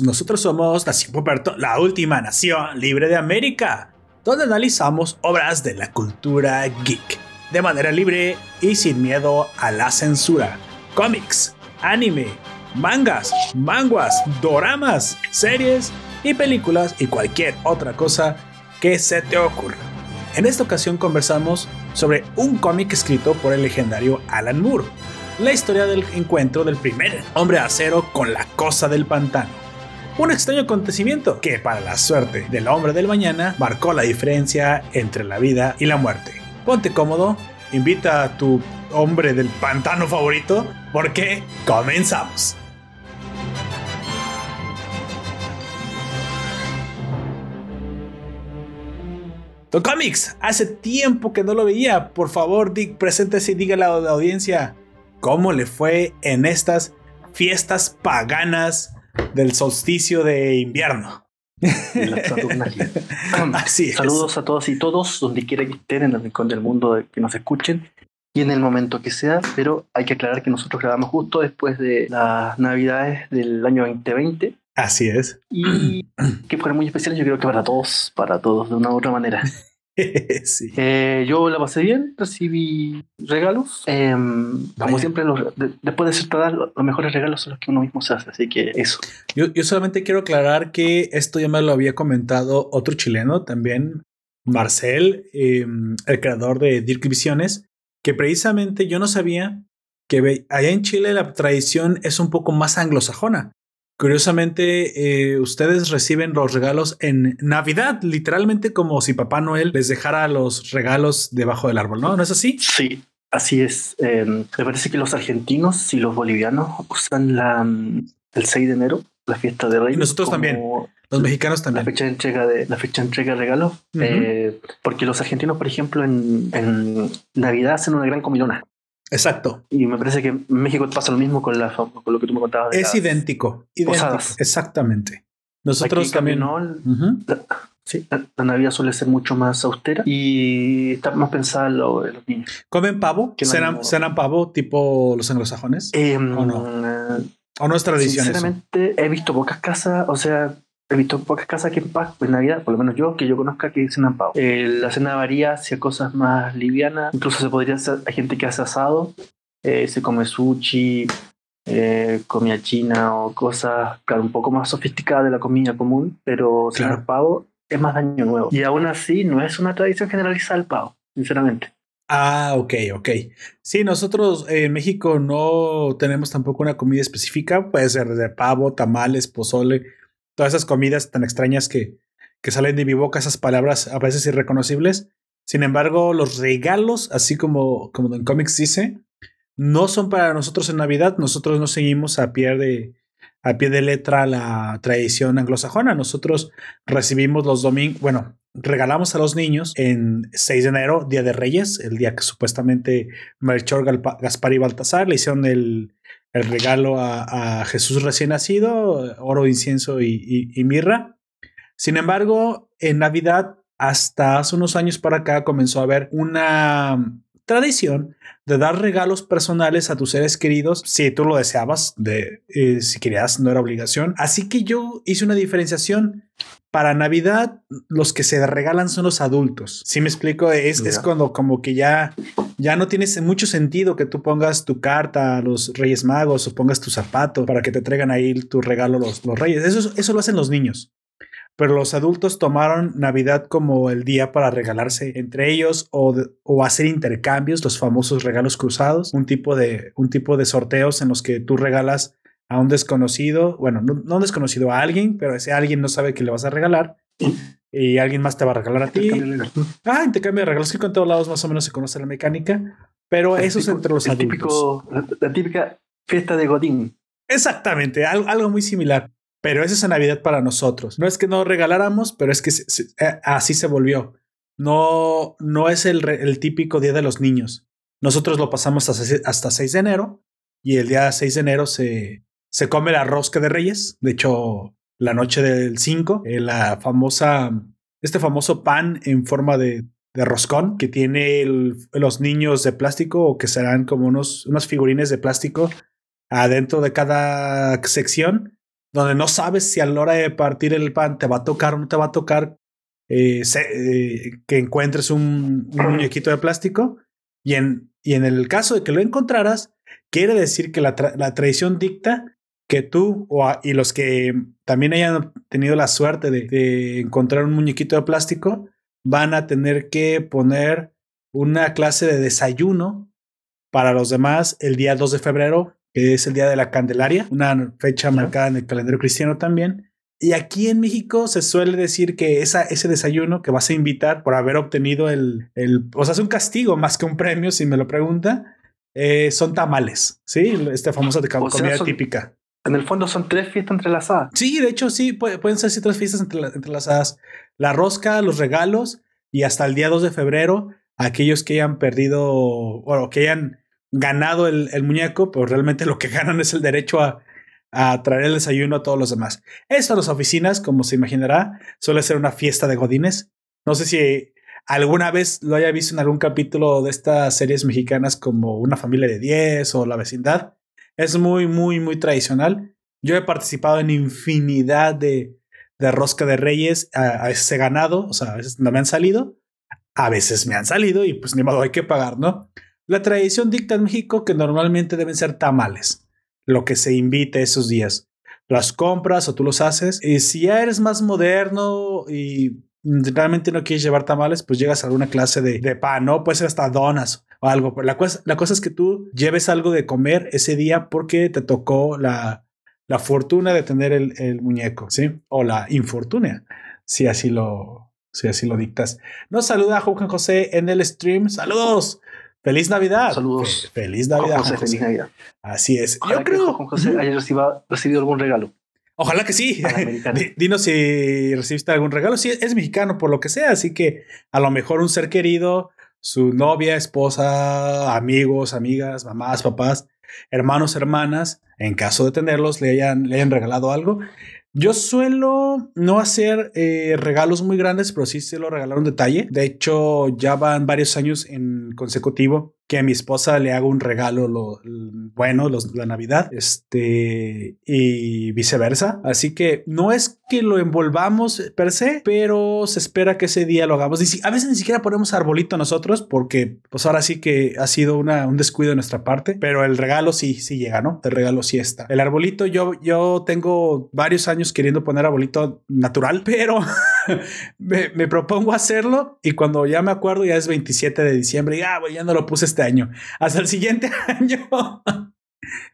nosotros somos la última nación libre de América, donde analizamos obras de la cultura geek de manera libre y sin miedo a la censura. Cómics, anime, mangas, manguas, doramas, series y películas y cualquier otra cosa que se te ocurra. En esta ocasión conversamos sobre un cómic escrito por el legendario Alan Moore la historia del encuentro del primer hombre acero con la cosa del pantano. Un extraño acontecimiento que, para la suerte del hombre del mañana, marcó la diferencia entre la vida y la muerte. Ponte cómodo, invita a tu hombre del pantano favorito, porque comenzamos. Comics, hace tiempo que no lo veía. Por favor, Dick, preséntese y dígale a la audiencia cómo le fue en estas fiestas paganas del solsticio de invierno. Así Saludos a todos y todos, donde quiera que estén, en el rincón del mundo que nos escuchen y en el momento que sea, pero hay que aclarar que nosotros grabamos justo después de las navidades del año 2020. Así es. Y que fueron muy especiales, yo creo que para todos, para todos, de una u otra manera. sí. Eh, yo la pasé bien, recibí regalos. Em, como siempre, después de ser edad, los mejores regalos son los que uno mismo se hace, así que eso. Yo, yo solamente quiero aclarar que esto ya me lo había comentado otro chileno también, Marcel, em, el creador de Dirk Visiones, que precisamente yo no sabía que allá en Chile la tradición es un poco más anglosajona. Curiosamente, eh, ustedes reciben los regalos en Navidad, literalmente como si Papá Noel les dejara los regalos debajo del árbol, ¿no? ¿No es así? Sí, así es. Em, me parece que los argentinos y los bolivianos usan la, el 6 de enero, la fiesta de Reyes. Y nosotros también. Los mexicanos también. La fecha de entrega de, la fecha de entrega de regalos. Eh, porque los argentinos, por ejemplo, en, en Navidad hacen una gran comilona. Exacto. Y me parece que en México pasa lo mismo con, la, con lo que tú me contabas. es idéntico. idéntico. Exactamente. Nosotros también. la, sí, la, Navidad suele ser mucho más austera y está más pensada en, los niños. ¿Comen pavo? ¿Cenan, pavo tipo los anglosajones? Em, ¿O no? Eh, ¿O no es tradición? Sinceramente, he visto pocas casas, o sea, he visto pocas casas que en paz, pues Navidad, por lo menos yo, que yo conozca que cenan pavo. Eh, la cena varía hacia cosas más livianas, incluso se podría hacer, hay gente que hace asado, eh, se come sushi, eh, comida china o cosas, claro, un poco más sofisticadas de la comida común, pero cenar pavo es más daño nuevo. Y aún así no es una tradición generalizada el pavo, sinceramente. Ah, ok, ok. Sí, nosotros en México no tenemos tampoco una comida específica, puede ser de pavo, tamales, pozole, todas esas comidas tan extrañas que, que salen de mi boca, esas palabras a veces irreconocibles. Sin embargo, los regalos, así como, como en cómics dice, no son para nosotros en Navidad. Nosotros no seguimos a pie de, a pie de letra la tradición anglosajona. Nosotros recibimos los domingos, bueno, regalamos a los niños en 6 de enero, Día de Reyes, el día que supuestamente Melchor, Gaspar y Baltasar le hicieron el, el regalo a, Jesús recién nacido, oro, incienso y, mirra. Sin embargo, en Navidad, hasta hace unos años para acá, comenzó a haber una tradición de dar regalos personales a tus seres queridos si tú lo deseabas, de eh, si querías, no era obligación. Así que yo hice una diferenciación. Para Navidad, los que se regalan son los adultos. Si me explico, es, es cuando como que ya, ya no tienes mucho sentido que tú pongas tu carta a los Reyes Magos o pongas tu zapato para que te traigan ahí tu regalo los, los Reyes. Eso, eso lo hacen los niños pero los adultos tomaron Navidad como el día para regalarse entre ellos o, o, hacer intercambios, los famosos regalos cruzados, un tipo, de, un tipo de sorteos en los que tú regalas a un desconocido, bueno, no, un desconocido, a alguien, pero ese alguien no sabe que le vas a regalar y alguien más te va a regalar a ti. Ah, intercambio de regalos, que con todos lados más o menos se conoce la mecánica, pero eso es entre los adultos. la, típica fiesta de Godín. Exactamente, algo, algo muy similar. Pero esa es Navidad para nosotros. No es que no regaláramos, pero es que eh, así se volvió. No, no es el, el, típico día de los niños. Nosotros lo pasamos hasta, hasta 6 de enero y el día 6 de enero se, se come la rosca de Reyes. De hecho, la noche del 5, eh, la famosa, este famoso pan en forma de, de roscón que tiene los niños de plástico o que serán como unos, unos figurines de plástico adentro de cada sección donde no sabes si a la hora de partir el pan te va a tocar o no te va a tocar eh, eh, que encuentres un, muñequito de plástico. Y en, y en el caso de que lo encontraras, quiere decir que la, tradición dicta que tú o y los que también hayan tenido la suerte de, de, encontrar un muñequito de plástico van a tener que poner una clase de desayuno para los demás el día 2 de febrero, que es el día de la Candelaria, una fecha marcada en el calendario cristiano también. Y aquí en México se suele decir que esa, ese desayuno que vas a invitar por haber obtenido el, el o sea, es un castigo más que un premio, si me lo pregunta, eh, son tamales, ¿sí? Esta famosa de comida típica. En el fondo son tres fiestas entrelazadas. Sí, de hecho sí, pueden ser tres fiestas entrelazadas. La rosca, los regalos y hasta el día 2 de febrero, aquellos que hayan perdido o que hayan ganado el, el muñeco, pues realmente lo que ganan es el derecho a, a traer el desayuno a todos los demás. Esto en las oficinas, como se imaginará, suele ser una fiesta de godines. No sé si alguna vez lo haya visto en algún capítulo de estas series mexicanas como Una familia de 10 o La vecindad. Es muy, muy, muy tradicional. Yo he participado en infinidad de, de rosca de reyes. A, veces he ganado, o sea, a veces no me han salido. A veces me han salido y pues ni modo hay que pagar, ¿no? La tradición dicta en México que normalmente deben ser tamales lo que se invite esos días. Las compras o tú los haces. Y si ya eres más moderno y realmente no quieres llevar tamales, pues llegas a alguna clase de, pan, ¿no? Puede ser hasta donas o algo. La cosa, es que tú lleves algo de comer ese día porque te tocó la, la fortuna de tener el, el, muñeco, ¿sí? O la infortuna, si así lo, así lo dictas. Nos saluda Juan José en el stream. Saludos. Feliz Navidad. Saludos. feliz Navidad. José, Feliz Navidad. Así es. Yo creo. que José haya recibido, algún regalo. Ojalá que sí. Dinos si recibiste algún regalo. Sí, es mexicano por lo que sea, así que a lo mejor un ser querido, su novia, esposa, amigos, amigas, mamás, papás, hermanos, hermanas, en caso de tenerlos, le hayan, le hayan regalado algo. Yo suelo no hacer eh, regalos muy grandes, pero sí se lo regalar un detalle. De hecho, ya van varios años en consecutivo que a mi esposa le hago un regalo lo, bueno, los, la Navidad, este, y viceversa. Así que no es que lo envolvamos per se, pero se espera que ese día lo hagamos. A veces ni siquiera ponemos arbolito nosotros, porque pues ahora sí que ha sido una, un descuido de nuestra parte, pero el regalo sí, sí llega, ¿no? El regalo sí está. El arbolito, yo, yo tengo varios años queriendo poner arbolito natural, pero me, propongo hacerlo y cuando ya me acuerdo ya es 27 de diciembre y ah, ya no lo puse este año. Hasta el siguiente año.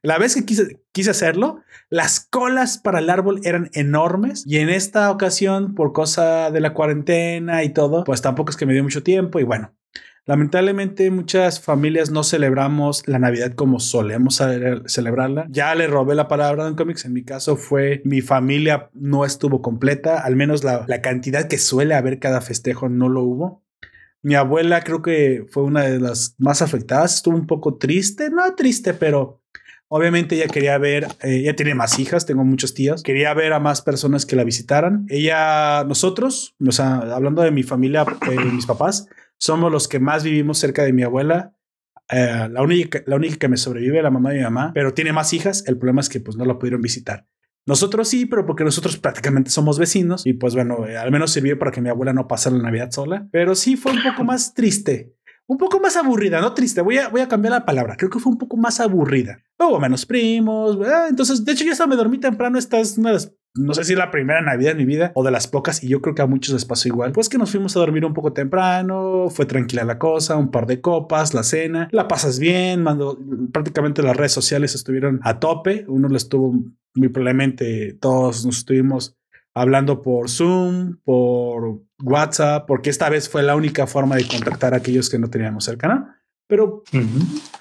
La vez que quise, quise hacerlo, las colas para el árbol eran enormes y en esta ocasión, por cosa de la cuarentena y todo, pues tampoco es que me dio mucho tiempo y bueno, Lamentablemente muchas familias no celebramos la Navidad como solemos celebrarla. Ya le robé la palabra a Don Comics. En mi caso fue mi familia no estuvo completa. Al menos la, cantidad que suele haber cada festejo no lo hubo. Mi abuela creo que fue una de las más afectadas. Estuvo un poco triste. No triste, pero Obviamente ella quería ver, eh, ella tiene más hijas, tengo muchos tíos, quería ver a más personas que la visitaran. Ella, nosotros, o sea, hablando de mi familia, eh, mis papás, somos los que más vivimos cerca de mi abuela. Eh, la, única, la única que me sobrevive, la mamá de mi mamá, pero tiene más hijas. El problema es que pues no la pudieron visitar. Nosotros sí, pero porque nosotros prácticamente somos vecinos y pues bueno, eh, al menos sirvió para que mi abuela no pasara la Navidad sola, pero sí fue un poco más triste, un poco más aburrida, no triste, voy a, voy a cambiar la palabra, creo que fue un poco más aburrida. Hubo menos primos, entonces de hecho yo hasta me dormí temprano, esta es una de las no sé si la primera Navidad en mi vida o de las pocas, y yo creo que a muchos les pasó igual, pues que nos fuimos a dormir un poco temprano, fue tranquila la cosa, un par de copas, la cena, la pasas bien, mando, prácticamente las redes sociales estuvieron a tope, uno lo estuvo muy probablemente, todos nos estuvimos hablando por Zoom, por WhatsApp, porque esta vez fue la única forma de contactar a aquellos que no teníamos el canal, pero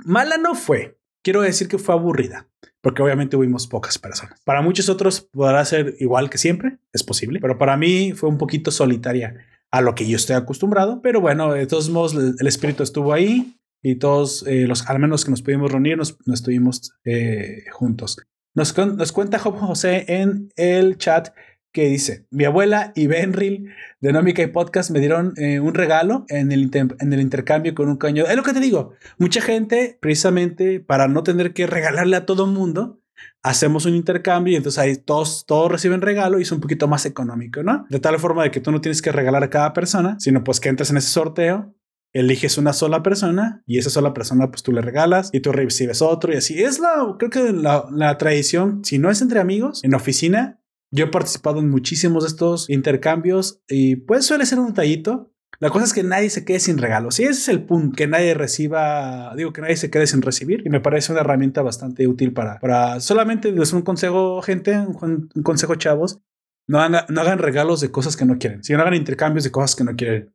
mala no fue, quiero decir que fue aburrida porque obviamente huimos pocas personas. Para muchos otros podrá ser igual que siempre, es posible, pero para mí fue un poquito solitaria a lo que yo estoy acostumbrado, pero bueno, de todos modos el espíritu estuvo ahí y todos eh, los, al menos que nos pudimos reunir, nos, estuvimos eh, juntos. Nos, nos cuenta Job José en el chat que dice, mi abuela y Benril de Nómica y Podcast me dieron eh, un regalo en el, en el intercambio con un caño. Es lo que te digo, mucha gente, precisamente para no tener que regalarle a todo mundo, hacemos un intercambio y entonces ahí todos, todos reciben regalo y es un poquito más económico, ¿no? De tal forma de que tú no tienes que regalar a cada persona, sino pues que entres en ese sorteo eliges una sola persona y esa sola persona pues tú le regalas y tú recibes otro y así. Es la, creo que la tradición, si no es entre amigos, en oficina, yo he participado en muchísimos de estos intercambios y pues suele ser un detallito. La cosa es que nadie se quede sin regalos. Y ese es el punto, que nadie reciba, digo que nadie se quede sin recibir. Y me parece una herramienta bastante útil para, para solamente les un consejo, gente, un, consejo chavos. No hagan, no hagan regalos de cosas que no quieren. Si no hagan intercambios de cosas que no quieren.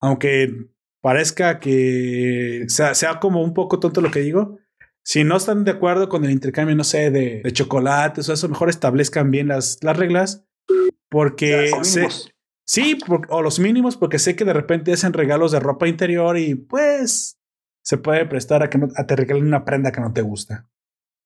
Aunque parezca que sea, sea como un poco tonto lo que digo, si no están de acuerdo con el intercambio, no sé, de, de chocolates o eso, mejor establezcan bien las, las reglas. Porque sí, o los mínimos, porque sé que de repente hacen regalos de ropa interior y pues se puede prestar a que no, a te regalen una prenda que no te gusta.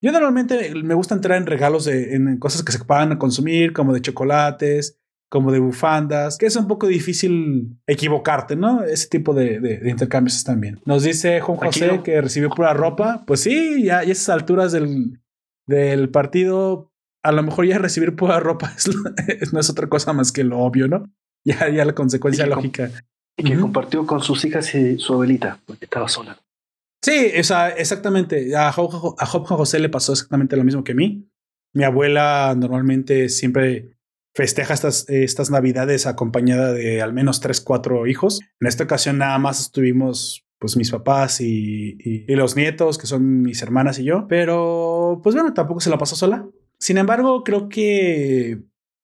Yo normalmente me gusta entrar en regalos de, en cosas que se puedan consumir, como de chocolates, como de bufandas, que es un poco difícil equivocarte, ¿no? Ese tipo de, de, intercambios están bien. Nos dice Juan José que recibió pura ropa. Pues sí, ya, a esas alturas del, del partido, a lo mejor ya recibir pura ropa es, no es otra cosa más que lo obvio, ¿no? Ya, ya la consecuencia lógica. Y que compartió con sus hijas y su abuelita, porque estaba sola. Sí, o sea, exactamente. A Job, a Job José le pasó exactamente lo mismo que a mí. Mi abuela normalmente siempre festeja estas, estas navidades acompañada de al menos tres, cuatro hijos. En esta ocasión nada más estuvimos pues mis papás y, y, los nietos, que son mis hermanas y yo, pero pues bueno, tampoco se la pasó sola. Sin embargo, creo que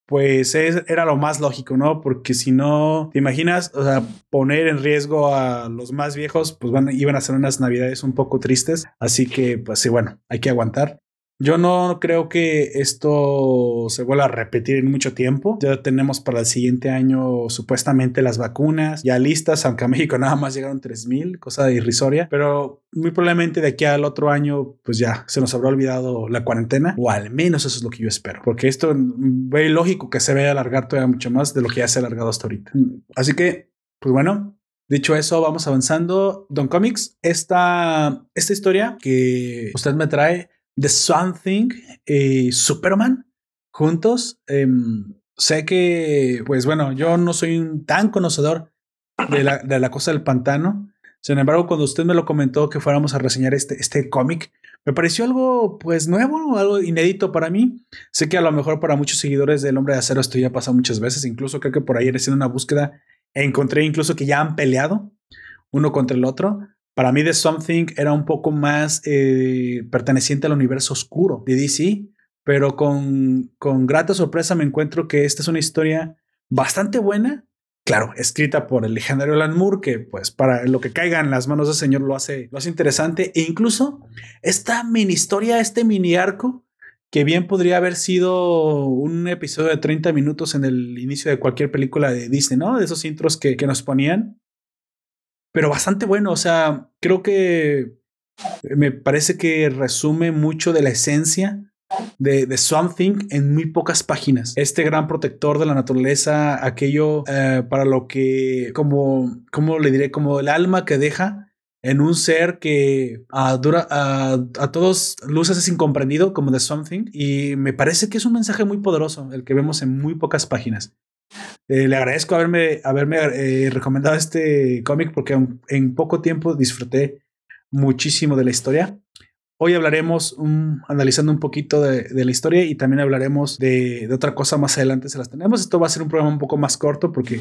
pues era lo más lógico, ¿no? Porque si no, te imaginas, o sea, poner en riesgo a los más viejos, pues van, iban a ser unas navidades un poco tristes. Así que, pues sí, bueno, hay que aguantar. Yo no creo que esto se vuelva a repetir en mucho tiempo. Ya tenemos para el siguiente año supuestamente las vacunas ya listas, aunque a México nada más llegaron 3000, cosa irrisoria, pero muy probablemente de aquí al otro año, pues ya se nos habrá olvidado la cuarentena, o al menos eso es lo que yo espero, porque esto ve lógico que se vaya a alargar todavía mucho más de lo que ya se ha alargado hasta ahorita. Así que, pues bueno, Dicho eso, vamos avanzando. Don Comics, esta, esta historia que usted me trae The Something y Superman juntos. Em, sé que, pues bueno, yo no soy un tan conocedor de la, de la cosa del pantano. Sin embargo, cuando usted me lo comentó que fuéramos a reseñar este, este cómic, me pareció algo pues nuevo, algo inédito para mí. Sé que a lo mejor para muchos seguidores del Hombre de Acero esto ya pasado muchas veces. Incluso creo que por ahí haciendo una búsqueda encontré incluso que ya han peleado uno contra el otro. Para mí The Something era un poco más eh, perteneciente al universo oscuro de DC, pero con, con grata sorpresa me encuentro que esta es una historia bastante buena, claro, escrita por el legendario Alan Moore, que pues para lo que caiga en las manos del señor lo hace, lo hace interesante, e incluso esta mini historia, este mini arco, que bien podría haber sido un episodio de 30 minutos en el inicio de cualquier película de Disney, ¿no? De esos intros que, que nos ponían pero bastante bueno. O sea, creo que me parece que resume mucho de la esencia de, de Something en muy pocas páginas. Este gran protector de la naturaleza, aquello eh, para lo que, como, como le diré, como el alma que deja en un ser que a, dura, a, a, todos luces es incomprendido, como de Something. Y me parece que es un mensaje muy poderoso, el que vemos en muy pocas páginas. Eh, le agradezco haberme, haberme eh, recomendado este cómic porque en, poco tiempo disfruté muchísimo de la historia. Hoy hablaremos analizando un poquito de, la historia y también hablaremos de, de, otra cosa más adelante. Se las tenemos. Esto va a ser un programa un poco más corto porque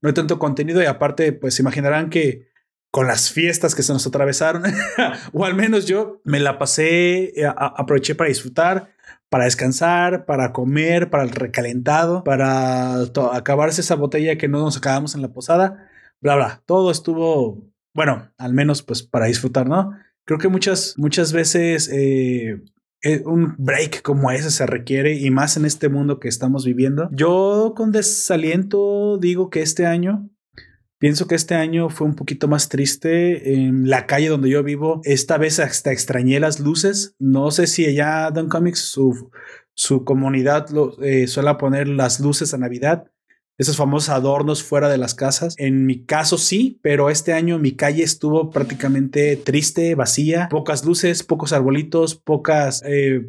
no hay tanto contenido y aparte, pues imaginarán que con las fiestas que se nos atravesaron, o al menos yo me la pasé, eh, aproveché para disfrutar para descansar, para comer, para el recalentado, para acabarse esa botella que no nos acabamos en la posada, bla, bla. Todo estuvo, bueno, al menos pues para disfrutar, ¿no? Creo que muchas, muchas veces eh, eh, un break como ese se requiere y más en este mundo que estamos viviendo. Yo con desaliento digo que este año Pienso que este año fue un poquito más triste. En la calle donde yo vivo, esta vez hasta extrañé las luces. No sé si allá Don Comics, su, su comunidad lo, eh, suele poner las luces a Navidad. esos famosos adornos fuera de las casas. En mi caso sí, pero este año mi calle estuvo prácticamente triste, vacía, pocas luces, pocos arbolitos, pocas eh,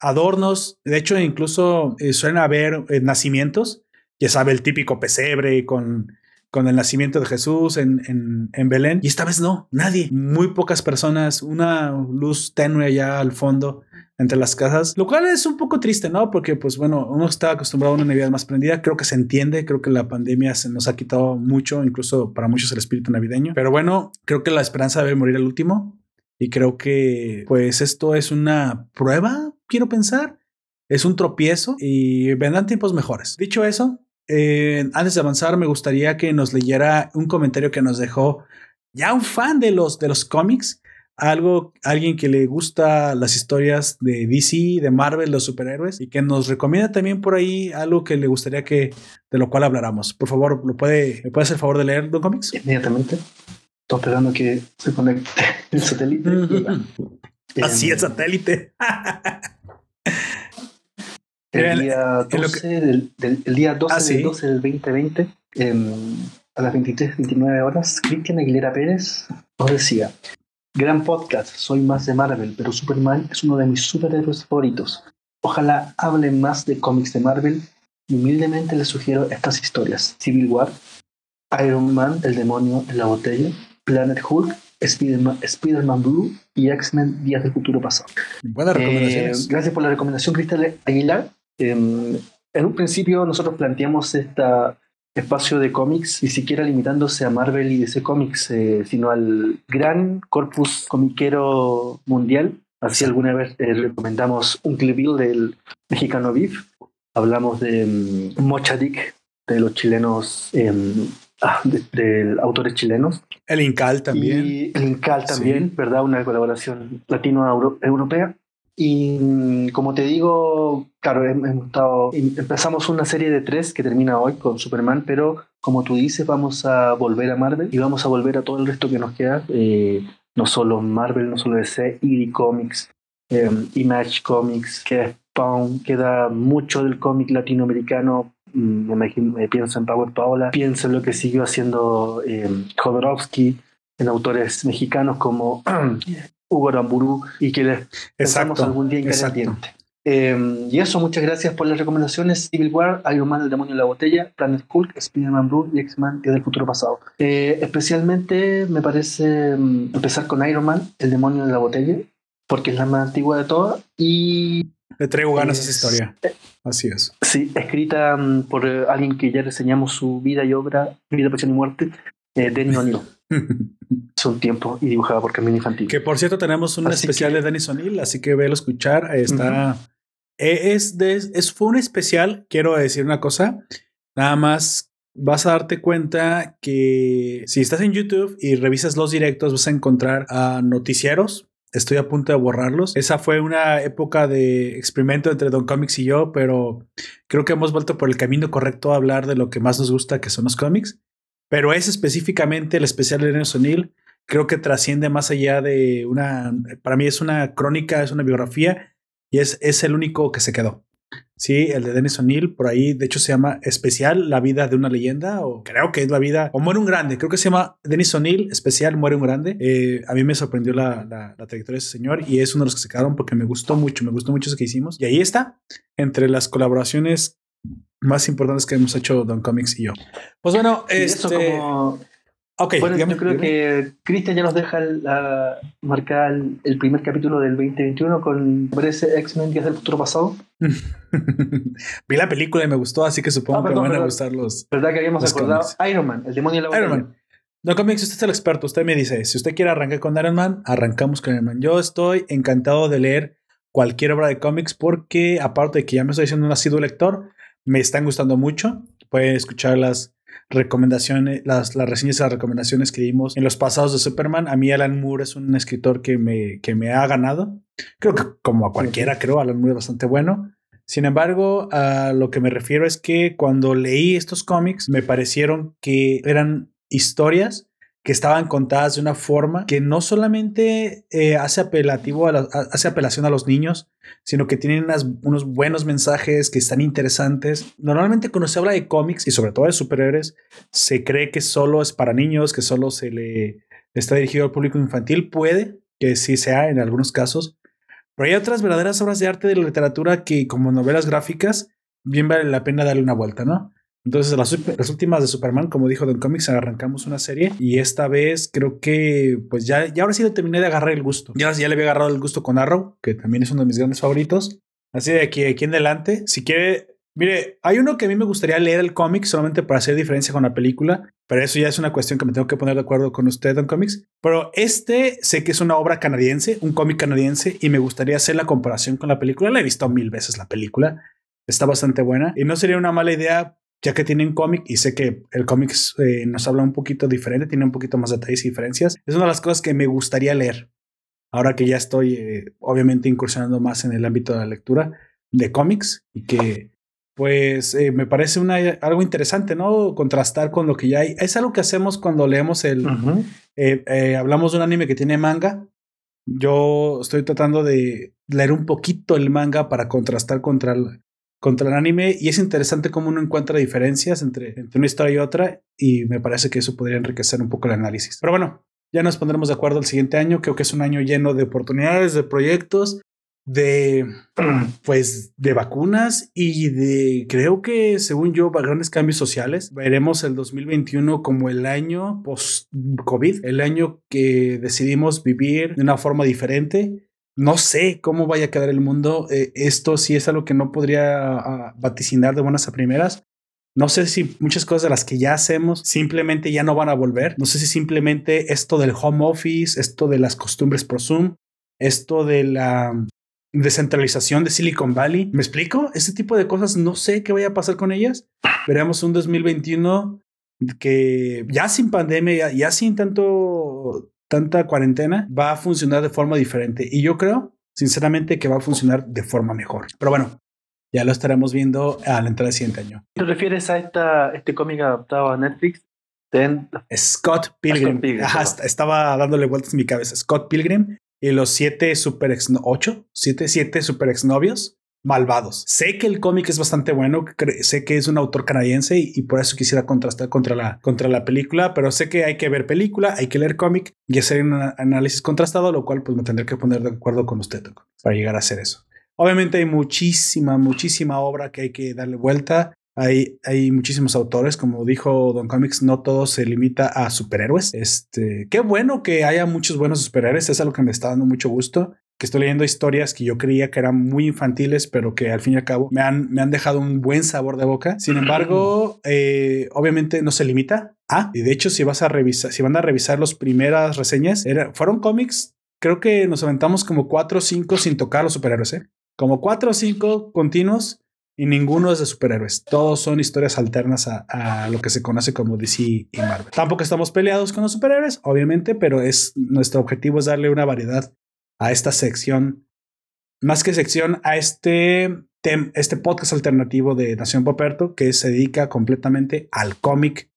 adornos. De hecho, incluso eh, suelen haber eh, nacimientos. Ya sabe, el típico pesebre con con el nacimiento de Jesús en, en, en, Belén. Y esta vez no, nadie. Muy pocas personas, una luz tenue allá al fondo entre las casas, lo cual es un poco triste, ¿no? Porque, pues bueno, uno está acostumbrado a una Navidad más prendida. Creo que se entiende, creo que la pandemia se nos ha quitado mucho, incluso para muchos el espíritu navideño. Pero bueno, creo que la esperanza debe morir al último. Y creo que, pues, esto es una prueba, quiero pensar. Es un tropiezo y vendrán tiempos mejores. Dicho eso, eh, antes de avanzar, me gustaría que nos leyera un comentario que nos dejó ya un fan de los, de los cómics, algo, alguien que le gusta las historias de DC, de Marvel, los superhéroes, y que nos recomienda también por ahí algo que le gustaría que, de lo cual habláramos. Por favor, ¿lo puede, ¿me puede hacer el favor de leer, Don Comics? Inmediatamente. Estoy esperando que se conecte el satélite. Así el satélite. El día 12, del, el día 12 ah, del 12 del 2020, em, a las 23, 29 horas, Cristian Aguilera Pérez nos decía, gran podcast, soy más de Marvel, pero Superman es uno de mis superhéroes favoritos. Ojalá hablen más de cómics de Marvel y humildemente les sugiero estas historias. Civil War, Iron Man, el demonio en la botella, Planet Hulk, Spider-Man Blue y X-Men Días del Futuro Pasado. Buenas recomendaciones. Eh, gracias por la recomendación, Cristian Aguilar. Em, en un principio nosotros planteamos este espacio de cómics, ni siquiera limitándose a Marvel y DC Comics, eh, sino al gran corpus comiquero mundial. Así alguna vez eh, recomendamos un clip del mexicano Beef, hablamos de um, Mocha Dick, de los chilenos, em, ah, de, autores chilenos. El Incal también. Y el Incal también, ¿verdad? Una colaboración latino-europea. Y mm, como te digo, claro, hemos estado, empezamos una serie de tres que termina hoy con Superman, pero como tú dices, vamos a volver a Marvel y vamos a volver a todo el resto que nos queda, eh, no solo Marvel, no solo DC, ED Comics, em, Image Comics, que Spawn, queda mucho del cómic latinoamericano, mm, me, imagino, pienso en Power Paola, pienso en lo que siguió haciendo eh, Jodorowsky, en autores mexicanos como Hugo Aramburu y que les pensamos algún día ingrediente. Eh, y eso, muchas gracias por las recomendaciones. Civil War, Iron Man, El Demonio en la Botella, Planet Hulk, Spider-Man Blue y X-Men Día del Futuro Pasado. Eh, especialmente me parece mm, empezar con Iron Man, El Demonio en la Botella, porque es la más antigua de todas y... Le traigo ganas a esa historia. Eh, Así es. Sí, escrita mm, por alguien que ya reseñamos su vida y obra, Vida, Pasión y Muerte, eh, Denny O'Neill. Hace un tiempo y dibujada por Camino Infantil. Que por cierto, tenemos un especial de Dennis O'Neill, así que velo escuchar. Está. Eh, es, de, es fue un especial. Quiero decir una cosa. Nada más vas a darte cuenta que si estás en YouTube y revisas los directos, vas a encontrar a noticieros. Estoy a punto de borrarlos. Esa fue una época de experimento entre Don Comics y yo, pero creo que hemos vuelto por el camino correcto a hablar de lo que más nos gusta, que son los cómics. Pero es específicamente el especial de Dennis O'Neill. Creo que trasciende más allá de una. Para mí es una crónica, es una biografía y es, es el único que se quedó. Sí, el de Dennis O'Neill, por ahí, de hecho, se llama Especial, la vida de una leyenda, o creo que es la vida, o muere un grande, creo que se llama Dennis O'Neill, Especial, muere un grande. Eh, a mí me sorprendió la, la, la, trayectoria de ese señor y es uno de los que se quedaron porque me gustó mucho, me gustó mucho eso que hicimos. Y ahí está, entre las colaboraciones más importantes que hemos hecho Don Comics y yo. Pues bueno, esto como... Okay, bueno, yo creo que Cristian ya nos deja la, marcar el, primer capítulo del 2021 con parece X-Men Días del Futuro Pasado. Vi la película y me gustó, así que supongo ah, que me van a gustar los. ¿Verdad que habíamos acordado? Iron Man, el demonio de la Iron Man. No Comics, usted es el experto. Usted me dice, si usted quiere arrancar con Iron Man, arrancamos con Iron Man. Yo estoy encantado de leer cualquier obra de cómics porque, aparte de que ya me estoy diciendo un asiduo lector, me están gustando mucho. Pueden escuchar las recomendaciones, las, las reseñas y las recomendaciones que dimos en los pasados de Superman. A mí Alan Moore es un escritor que me, que me ha ganado. Creo que como a cualquiera, creo, Alan Moore es bastante bueno. Sin embargo, a lo que me refiero es que cuando leí estos cómics me parecieron que eran historias que estaban contadas de una forma que no solamente eh, hace apelativo a hace apelación a los niños, sino que tienen unos buenos mensajes que están interesantes. Normalmente cuando se habla de cómics y sobre todo de superhéroes, se cree que solo es para niños, que solo se le está dirigido al público infantil. Puede que sí sea en algunos casos, pero hay otras verdaderas obras de arte de la literatura que como novelas gráficas bien vale la pena darle una vuelta, ¿no? Entonces, las, últimas de Superman, como dijo Don Comics, arrancamos una serie y esta vez creo que, pues ya, ya ahora sí le terminé de agarrar el gusto. Ya, ya le había agarrado el gusto con Arrow, que también es uno de mis grandes favoritos. Así de aquí, aquí en adelante, si quiere, mire, hay uno que a mí me gustaría leer el cómic solamente para hacer diferencia con la película, pero eso ya es una cuestión que me tengo que poner de acuerdo con usted, Don Comics. Pero este sé que es una obra canadiense, un cómic canadiense, y me gustaría hacer la comparación con la película. La he visto mil veces la película. Está bastante buena y no sería una mala idea ya que tiene un cómic y sé que el cómic eh, nos habla un poquito diferente, tiene un poquito más detalles y diferencias. Es una de las cosas que me gustaría leer. Ahora que ya estoy, eh, obviamente, incursionando más en el ámbito de la lectura de cómics y que, pues, eh, me parece una, algo interesante, ¿no? Contrastar con lo que ya hay. Es algo que hacemos cuando leemos el. hablamos de un anime que tiene manga. Yo estoy tratando de leer un poquito el manga para contrastar contra el, contra el anime y es interesante cómo uno encuentra diferencias entre, entre una historia y otra y me parece que eso podría enriquecer un poco el análisis. Pero bueno, ya nos pondremos de acuerdo el siguiente año. Creo que es un año lleno de oportunidades, de proyectos, de pues de vacunas y de creo que según yo grandes cambios sociales. Veremos el 2021 como el año post COVID, el año que decidimos vivir de una forma diferente no sé cómo vaya a quedar el mundo. Eh, esto sí es algo que no podría ah, vaticinar de buenas a primeras. No sé si muchas cosas de las que ya hacemos simplemente ya no van a volver. No sé si simplemente esto del home office, esto de las costumbres por Zoom, esto de la descentralización de Silicon Valley. ¿Me explico? Este tipo de cosas no sé qué vaya a pasar con ellas. Veremos un 2021 que ya sin pandemia, ya sin tanto tanta cuarentena va a funcionar de forma diferente. Y yo creo, sinceramente, que va a funcionar de forma mejor. Pero bueno, ya lo estaremos viendo a la entrada del siguiente año. ¿Te refieres a esta, este cómic adaptado a Netflix? Scott Pilgrim. estaba dándole vueltas en mi cabeza. Scott Pilgrim y los siete super ex, ocho, siete, siete super exnovios malvados. Sé que el cómic es bastante bueno, sé que es un autor canadiense y, por eso quisiera contrastar contra la, contra la película, pero sé que hay que ver película, hay que leer cómic y hacer un análisis contrastado, lo cual pues me tendré que poner de acuerdo con usted para llegar a hacer eso. Obviamente hay muchísima, muchísima obra que hay que darle vuelta. Hay, hay muchísimos autores, como dijo Don Comics, no todo se limita a superhéroes. Este, qué bueno que haya muchos buenos superhéroes, es algo que me está dando mucho gusto que estoy leyendo historias que yo creía que eran muy infantiles, pero que al fin y al cabo me han, me han dejado un buen sabor de boca. Sin embargo, eh, obviamente no se limita a, y de hecho, si vas a revisar, si van a revisar las primeras reseñas, fueron cómics, creo que nos aventamos como cuatro o cinco sin tocar los superhéroes, ¿eh? Como cuatro o cinco continuos y ninguno es de superhéroes. Todos son historias alternas a, a, lo que se conoce como DC y Marvel. Tampoco estamos peleados con los superhéroes, obviamente, pero es nuestro objetivo es darle una variedad a esta sección, más que sección, a este, este podcast alternativo de Nación Poperto que se dedica completamente al cómic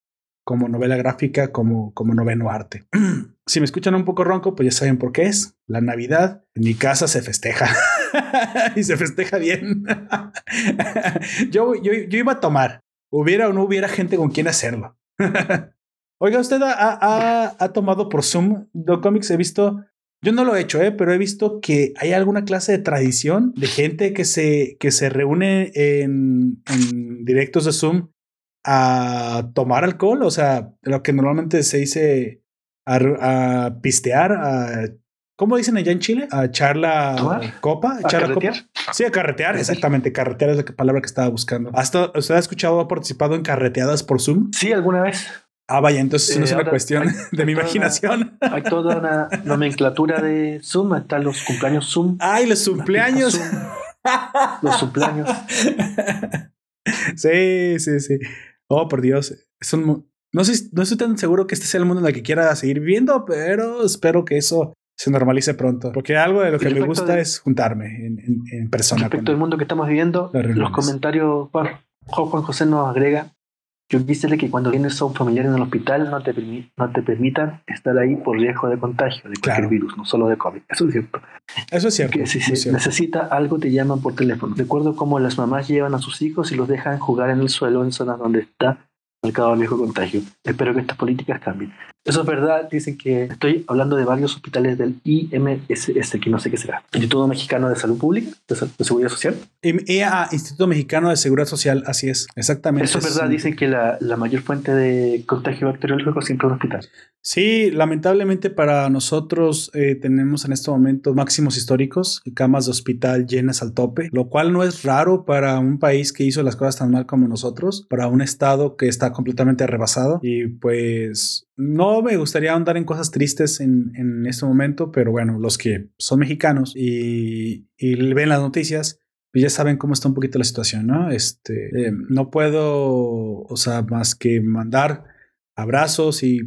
como novela gráfica, como, como noveno arte. si me escuchan un poco ronco, pues ya saben por qué es. La Navidad en mi casa se festeja y se festeja bien. yo, yo, yo, iba a tomar, hubiera o no hubiera gente con quien hacerlo. Oiga, usted ha, ha, tomado por Zoom Do Comics. He visto yo no lo he hecho, ¿eh? pero he visto que hay alguna clase de tradición de gente que se, que se reúne en, directos de Zoom a tomar alcohol, o sea, lo que normalmente se dice a, pistear, a ¿Cómo dicen allá en Chile? A echar la copa, echar ¿A la copa. Sí, a carretear, exactamente. Carretear es la palabra que estaba buscando. ¿Hasta usted ha escuchado o ha participado en carreteadas por Zoom? Sí, alguna vez. Ah, vaya, entonces no es una eh, cuestión de mi imaginación. hay toda una nomenclatura de Zoom, están los cumpleaños Zoom. ¡Ay, los cumpleaños! los cumpleaños. Sí, sí, sí. Oh, por Dios. no, sé, no estoy tan seguro que este sea el mundo en el que quiera seguir viviendo, pero espero que eso se normalice pronto. Porque algo de lo que me gusta es juntarme en, en, persona. Respecto al mundo que estamos viviendo, los comentarios, Juan José nos agrega Yo quisiera que cuando tienes a un familiar en el hospital no te, no te permitan estar ahí por riesgo de contagio de cualquier virus, no solo de COVID. Eso es cierto. Eso es cierto. Que si se necesita algo te llaman por teléfono. Recuerdo cómo las mamás llevan a sus hijos y los dejan jugar en el suelo en zonas donde está marcado el riesgo de contagio. Espero que estas políticas cambien. Eso es verdad, dicen que estoy hablando de varios hospitales del IMSS, que no sé qué será. Instituto Mexicano de Salud Pública, de, Seguridad Social. IMEA, Instituto Mexicano de Seguridad Social, así es, exactamente. Eso es verdad, dicen que la, la, mayor fuente de contagio bacteriológico siempre es un hospital. Sí, lamentablemente para nosotros eh, tenemos en este momento máximos históricos, camas de hospital llenas al tope, lo cual no es raro para un país que hizo las cosas tan mal como nosotros, para un estado que está completamente rebasado y pues no me gustaría ahondar en cosas tristes en, en este momento, pero bueno, los que son mexicanos y, y ven las noticias, pues ya saben cómo está un poquito la situación, ¿no? Este, eh, no puedo, o sea, más que mandar abrazos y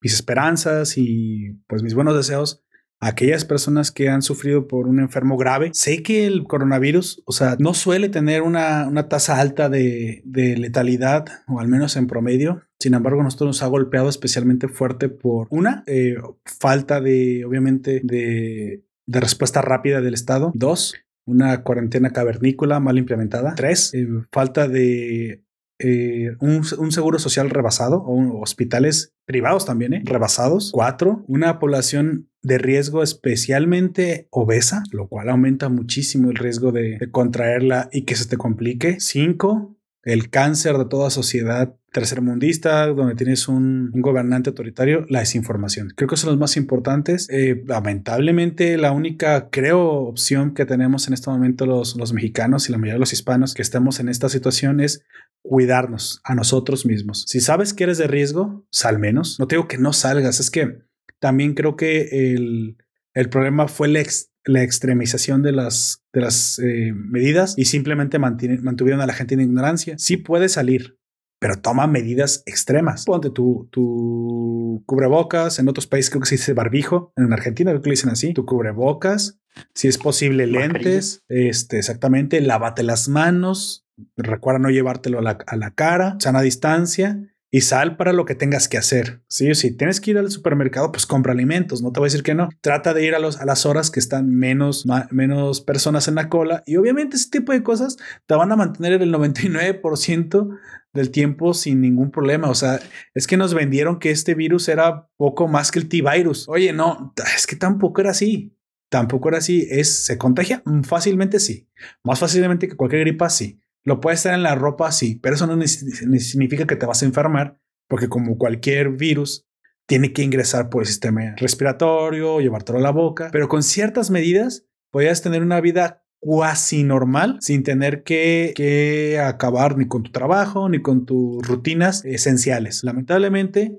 mis esperanzas y pues mis buenos deseos aquellas personas que han sufrido por un enfermo grave. Sé que el coronavirus, o sea, no suele tener una, tasa alta de, letalidad, o al menos en promedio. Sin embargo, nosotros nos ha golpeado especialmente fuerte por una, eh, falta de, obviamente, de, respuesta rápida del Estado. Dos, una cuarentena cavernícola mal implementada. Tres, eh, falta de eh, un, seguro social rebasado o hospitales privados también, ¿eh? rebasados. Cuatro, una población de riesgo especialmente obesa, lo cual aumenta muchísimo el riesgo de, contraerla y que se te complique. Cinco, el cáncer de toda sociedad tercermundista, donde tienes un, gobernante autoritario, la desinformación. Creo que son los más importantes. Eh, lamentablemente, la única, creo, opción que tenemos en este momento los, los mexicanos y la mayoría de los hispanos que estamos en esta situación es cuidarnos a nosotros mismos. Si sabes que eres de riesgo, sal menos. No te digo que no salgas, es que también creo que el, el problema fue la, la extremización de las, de las eh, medidas y simplemente mantuvieron a la gente en ignorancia. Sí puede salir, pero toma medidas extremas. Ponte tu, tu cubrebocas, en otros países creo que se dice barbijo, en Argentina creo que le dicen así, tu cubrebocas, si es posible lentes, este, exactamente, lávate las manos, recuerda no llevártelo a la, a la cara, sana distancia y sal para lo que tengas que hacer. Sí sí, tienes que ir al supermercado, pues compra alimentos, no te voy a decir que no. Trata de ir a, los, a las horas que están menos, menos personas en la cola y obviamente ese tipo de cosas te van a mantener el 99% del tiempo sin ningún problema. O sea, es que nos vendieron que este virus era poco más que el T-Virus. Oye, no, es que tampoco era así. Tampoco era así. Es, ¿Se contagia? Fácilmente sí. Más fácilmente que cualquier gripa, sí. Lo puedes estar en la ropa, sí, pero eso no significa que te vas a enfermar, porque como cualquier virus, tiene que ingresar por el sistema respiratorio, llevártelo a la boca, pero con ciertas medidas podrías tener una vida cuasi normal sin tener que, que, acabar ni con tu trabajo ni con tus rutinas esenciales. Lamentablemente,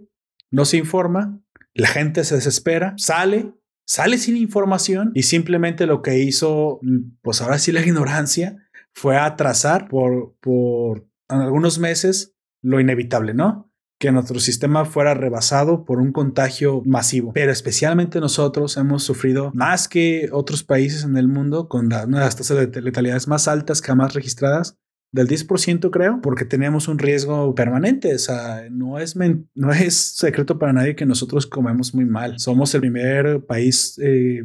no se informa, la gente se desespera, sale, sale sin información y simplemente lo que hizo, pues ahora sí la ignorancia, fue atrasar por, por algunos meses lo inevitable, ¿no? que nuestro sistema fuera rebasado por un contagio masivo. Pero especialmente nosotros hemos sufrido más que otros países en el mundo con una de las tasas de letalidades más altas jamás registradas del 10% creo, porque tenemos un riesgo permanente. O sea, no es, no es secreto para nadie que nosotros comemos muy mal. Somos el primer país eh,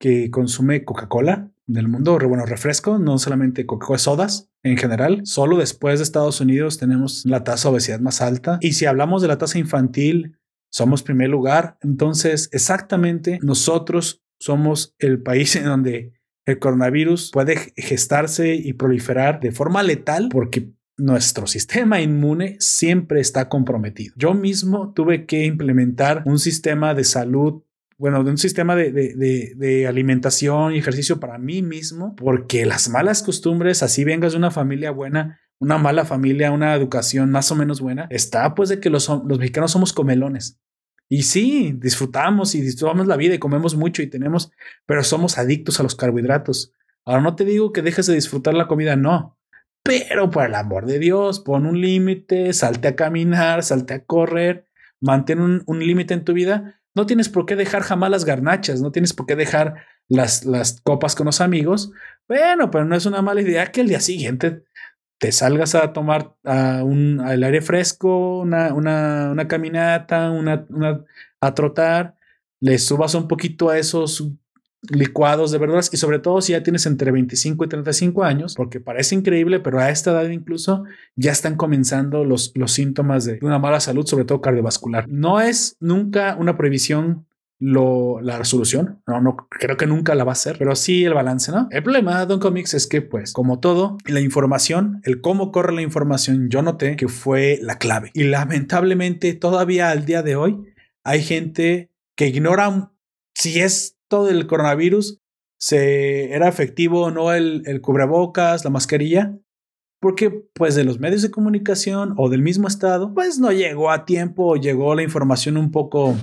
que consume Coca-Cola del mundo, bueno, refresco, no solamente Coca-Cola, sodas en general. Solo después de Estados Unidos tenemos la tasa de obesidad más alta. Y si hablamos de la tasa infantil, somos primer lugar. Entonces, exactamente, nosotros somos el país en donde el coronavirus puede gestarse y proliferar de forma letal porque nuestro sistema inmune siempre está comprometido. Yo mismo tuve que implementar un sistema de salud bueno, de un sistema de, de, de, alimentación y ejercicio para mí mismo, porque las malas costumbres, así vengas de una familia buena, una mala familia, una educación más o menos buena, está pues de que los, los mexicanos somos comelones. Y sí, disfrutamos y disfrutamos la vida y comemos mucho y tenemos, pero somos adictos a los carbohidratos. Ahora no te digo que dejes de disfrutar la comida, no. Pero por el amor de Dios, pon un límite, salte a caminar, salte a correr, mantén un, un límite en tu vida no tienes por qué dejar jamás las garnachas, no tienes por qué dejar las, las copas con los amigos. Bueno, pero no es una mala idea que el día siguiente te salgas a tomar a un, al aire fresco, una, una, una caminata, una, una, a trotar, le subas un poquito a esos licuados de verduras y sobre todo si ya tienes entre 25 y 35 años, porque parece increíble, pero a esta edad incluso ya están comenzando los, los síntomas de una mala salud, sobre todo cardiovascular. No es nunca una previsión lo, la resolución. No, no creo que nunca la va a ser, pero sí el balance, ¿no? El problema de Don Comics es que, pues, como todo, la información, el cómo corre la información, yo noté que fue la clave. Y lamentablemente, todavía al día de hoy, hay gente que ignora si es todo el coronavirus, se era efectivo o no el, el cubrebocas, la mascarilla, porque pues de los medios de comunicación o del mismo estado, pues no llegó a tiempo, llegó la información un poco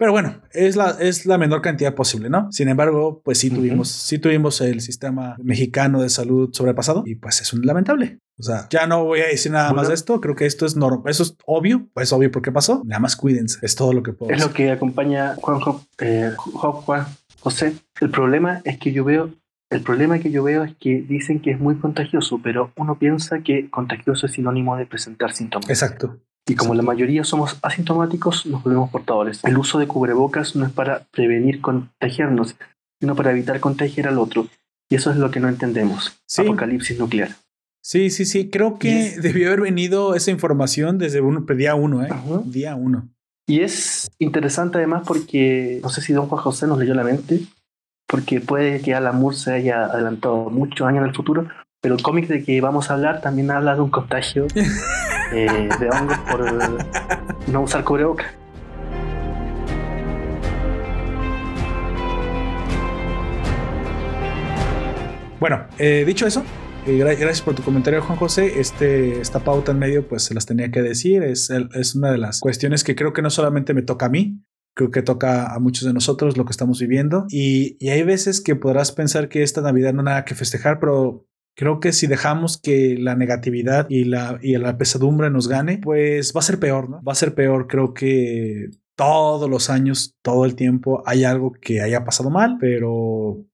pero bueno, es la, es la menor cantidad posible, ¿no? Sin embargo, pues sí tuvimos, sí tuvimos el sistema mexicano de salud sobrepasado y pues es un lamentable. O sea, ya no voy a decir nada más de esto. Creo que esto es normal. Eso es obvio. Es obvio por qué pasó. Nada más cuídense. Es todo lo que puedo. Es lo que acompaña Juan, eh, Juan José. El problema es que yo veo el problema que yo veo es que dicen que es muy contagioso, pero uno piensa que contagioso es sinónimo de presentar síntomas. Exacto. Y como la mayoría somos asintomáticos, nos volvemos portadores. El uso de cubrebocas no es para prevenir contagiarnos, sino para evitar contagiar al otro. Y eso es lo que no entendemos. Apocalipsis nuclear. Sí, sí, sí. Creo que debió haber venido esa información desde un, día uno, ¿eh? Día uno. Y es interesante además porque no sé si don Juan José nos leyó la mente, porque puede que Alan Moore se haya adelantado muchos años en el futuro, pero el cómic de que vamos a hablar también habla de un contagio eh, de hongos por no usar cubrebocas. Bueno, eh, dicho eso, gracias por tu comentario, Juan José. Este, esta pauta en medio, pues se las tenía que decir. Es, es una de las cuestiones que creo que no solamente me toca a mí, creo que toca a muchos de nosotros lo que estamos viviendo. Y, y hay veces que podrás pensar que esta Navidad no hay nada que festejar, pero Creo que si dejamos que la negatividad y la, y la pesadumbre nos gane, pues va a ser peor, ¿no? Va a ser peor. Creo que todos los años, todo el tiempo, hay algo que haya pasado mal, pero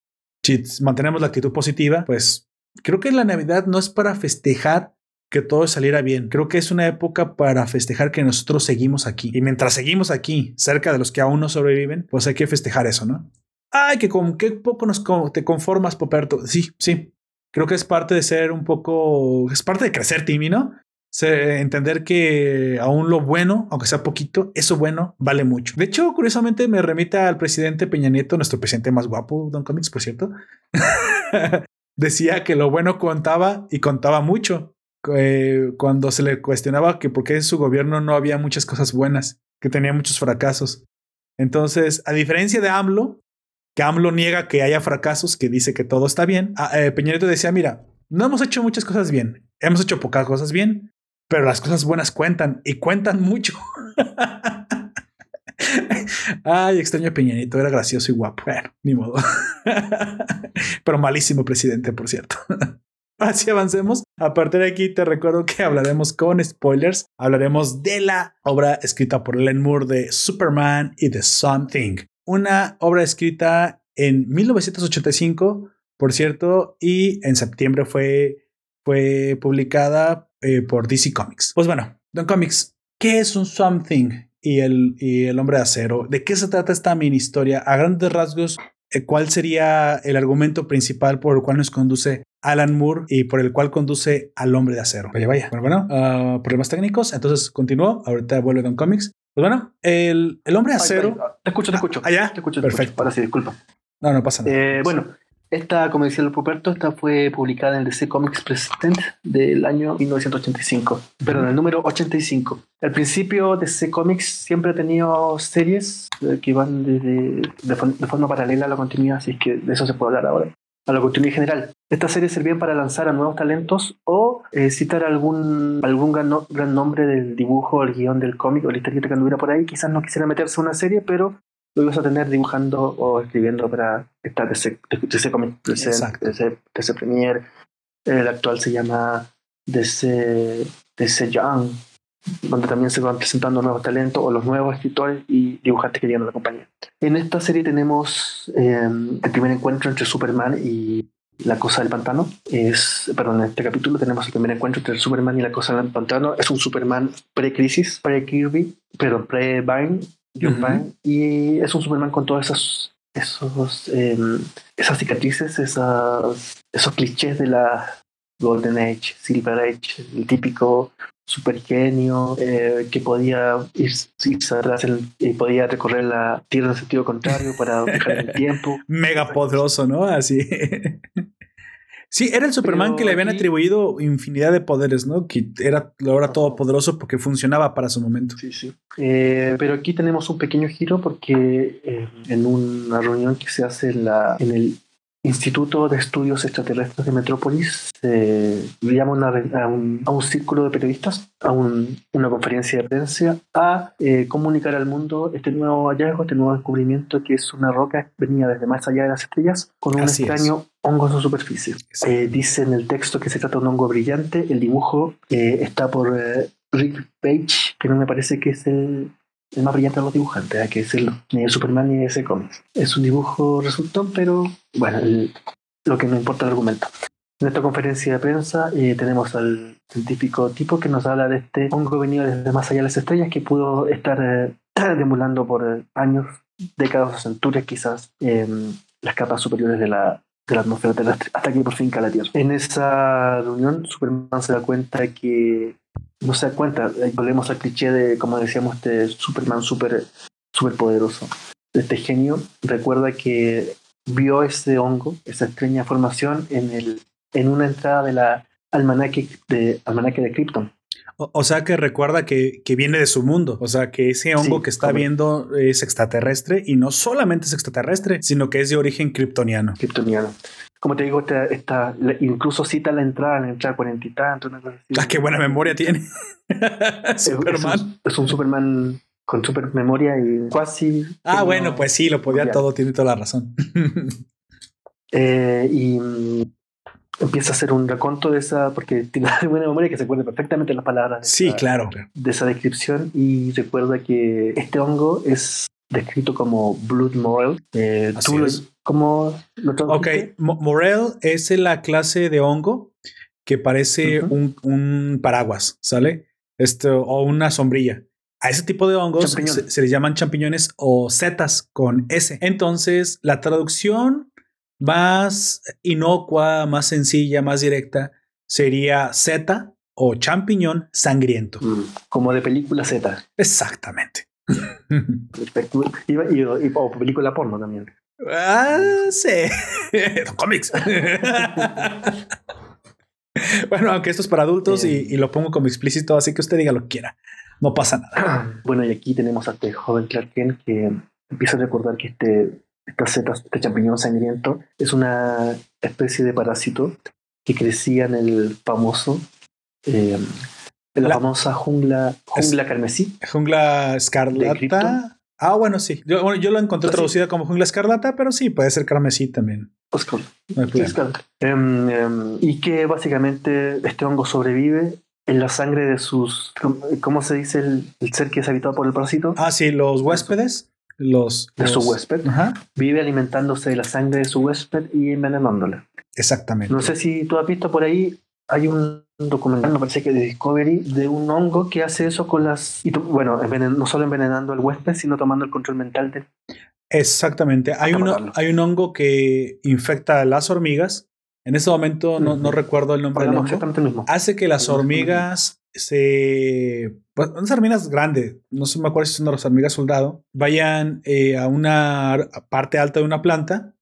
si mantenemos la actitud positiva, pues creo que la Navidad no es para festejar que todo saliera bien. Creo que es una época para festejar que nosotros seguimos aquí. Y mientras seguimos aquí, cerca de los que aún no sobreviven, pues hay que festejar eso, ¿no? Ay, que con qué poco nos te conformas, Poperto. Sí, sí, creo que es parte de ser un poco, es parte de crecer, Timmy, ¿no? entender que aún lo bueno, aunque sea poquito, eso bueno vale mucho. De hecho, curiosamente me remite al presidente Peña Nieto, nuestro presidente más guapo, Don Comics, por cierto. Decía que lo bueno contaba y contaba mucho. Eh, cuando se le cuestionaba que por qué en su gobierno no había muchas cosas buenas, que tenía muchos fracasos. Entonces, a diferencia de AMLO, que AMLO niega que haya fracasos, que dice que todo está bien. Ah, eh, Peñarito decía, mira, no hemos hecho muchas cosas bien, hemos hecho pocas cosas bien, pero las cosas buenas cuentan y cuentan mucho. Ay, extraño a Peñanito, era gracioso y guapo. Bueno, ni modo. pero malísimo presidente, por cierto. Así avancemos. A partir de aquí te recuerdo que hablaremos con spoilers. Hablaremos de la obra escrita por Len Moore de Superman y The Something una obra escrita en 1985, por cierto, y en septiembre fue, fue publicada eh, por DC Comics. Pues bueno, Don Comics, ¿qué es un Something y el, y el hombre de acero? ¿De qué se trata esta mini historia? A grandes rasgos, eh, ¿cuál sería el argumento principal por el cual nos conduce Alan Moore y por el cual conduce al hombre de acero? Vaya, vaya. Bueno, bueno, ah, problemas técnicos. Entonces continúo. Ahorita vuelve Don Comics. Pues bueno, el, el hombre de acero. te escucho, te escucho. Allá. Ah, te escucho, Perfecto. Ahora sí, disculpa. No, no pasa nada. Eh, bueno, esta, como decía el Puperto, esta fue publicada en el DC Comics Present del año 1985, pero en el número 85. Al principio DC Comics siempre ha tenido series eh, que van desde, de, forma paralela a la continuidad, así que de eso se puede hablar ahora a la continuidad general. Estas series servían para lanzar a nuevos talentos o eh, citar algún, algún gran, nombre del dibujo, el guion del cómic o la historia que anduviera por ahí. Quizás no quisiera meterse en una serie, pero lo ibas a tener dibujando o escribiendo para esta DC Comic, DC, DC, Premier. El actual se llama DC, DC Young, donde también se van presentando nuevos talentos o los nuevos escritores y dibujantes que llegan a la compañía. En esta serie tenemos eh, el primer encuentro entre Superman y la cosa del pantano. Es, perdón, en este capítulo tenemos el primer encuentro entre Superman y la cosa del pantano. Es un Superman pre-crisis, pre-Kirby, pero pre-Vine, John y es un Superman con todas esas esos, em, esas cicatrices, esas, esos clichés de la Golden Age, Silver Age, el típico super genio eh, que podía irse atrás y podía recorrer la tierra en sentido contrario para dejar el tiempo. Mega poderoso, ¿no? Así. Sí, era el Superman que le habían atribuido infinidad de poderes, ¿no? Que era ahora todopoderoso porque funcionaba para su momento. Sí, sí. Eh, pero aquí tenemos un pequeño giro porque eh, en una reunión que se hace en, la, en el Instituto de Estudios Extraterrestres de Metrópolis se llama a, un, círculo de periodistas, a una conferencia de prensa, a eh, comunicar al mundo este nuevo hallazgo, este nuevo descubrimiento que es una roca que venía desde más allá de las estrellas con un extraño hongo en su superficie. Eh, dice en el texto que se trata de un hongo brillante, el dibujo eh, está por Rick Page, que no me parece que es el el más brillante de los dibujantes, ¿eh? que es el, ni el Superman ni ese cómic. Es un dibujo resultón, pero bueno, lo que no importa el argumento. En esta conferencia de prensa eh, tenemos al científico tipo que nos habla de este hongo venido desde más allá de las estrellas que pudo estar eh, demulando por años, décadas o centurias quizás las capas superiores de la, de la atmósfera terrestre hasta que por fin cae la Tierra. En esa reunión Superman se da cuenta que no se da cuenta. Volvemos al cliché de, como decíamos, este Superman súper super poderoso. Este genio recuerda que vio ese hongo, esa extraña formación en, el, en una entrada de la almanaque de, almanaque de Krypton. O, sea que recuerda que, que, viene de su mundo. O sea que ese hongo que está viendo es extraterrestre y no solamente es extraterrestre, sino que es de origen kryptoniano. Kryptoniano como te digo, esta, incluso cita la entrada, la entrada cuarenta y tanto, una cosa Ah, qué buena memoria tiene. Superman. Es un, Superman con super memoria y casi. Ah, bueno, pues sí, lo podía todo, tiene toda la razón. Eh, y mm, empieza a hacer un raconto de esa, porque tiene buena memoria que se acuerda perfectamente las palabras. Sí, claro. De esa descripción y recuerda que este hongo es descrito como Blood Morel. Eh, tú ¿Cómo lo Ok, Morel es la clase de hongo que parece un, paraguas, ¿sale? Esto, o una sombrilla. A ese tipo de hongos se, se, les llaman champiñones o setas con S. Entonces, la traducción más inocua, más sencilla, más directa sería seta o champiñón sangriento. Mm, como de película Z. Exactamente. Y, y, o película porno también. Ah, sí. Cómics. bueno, aunque esto es para adultos y, lo pongo como explícito, así que usted diga lo que quiera. No pasa nada. Bueno, y aquí tenemos a este joven Clark Kent que empieza a recordar que este, esta este champiñón sangriento, es una especie de parásito que crecía en el famoso, eh, en la, famosa jungla, jungla carmesí. Jungla escarlata. Ah, bueno, sí. Yo, bueno, yo lo encontré traducida como jungla escarlata, pero sí, puede ser carmesí también. Oscar. Em, em, y que básicamente este hongo sobrevive en la sangre de sus. ¿Cómo se dice el, ser que es habitado por el parásito? Ah, sí, los huéspedes. Los, de su huésped. Vive alimentándose de la sangre de su huésped y envenenándola. Exactamente. No sé si tú has visto por ahí hay un documental, me parece que de Discovery, de un hongo que hace eso con las. Y bueno, no solo envenenando al huésped, sino tomando el control mental de. Exactamente. Hay, hay un hongo que infecta a las hormigas. En ese momento no, recuerdo el nombre del hongo. Mismo. Hace que las hormigas se. Pues, unas hormigas grandes, no sé me acuerdo si son las hormigas soldado, vayan eh, a una parte alta de una planta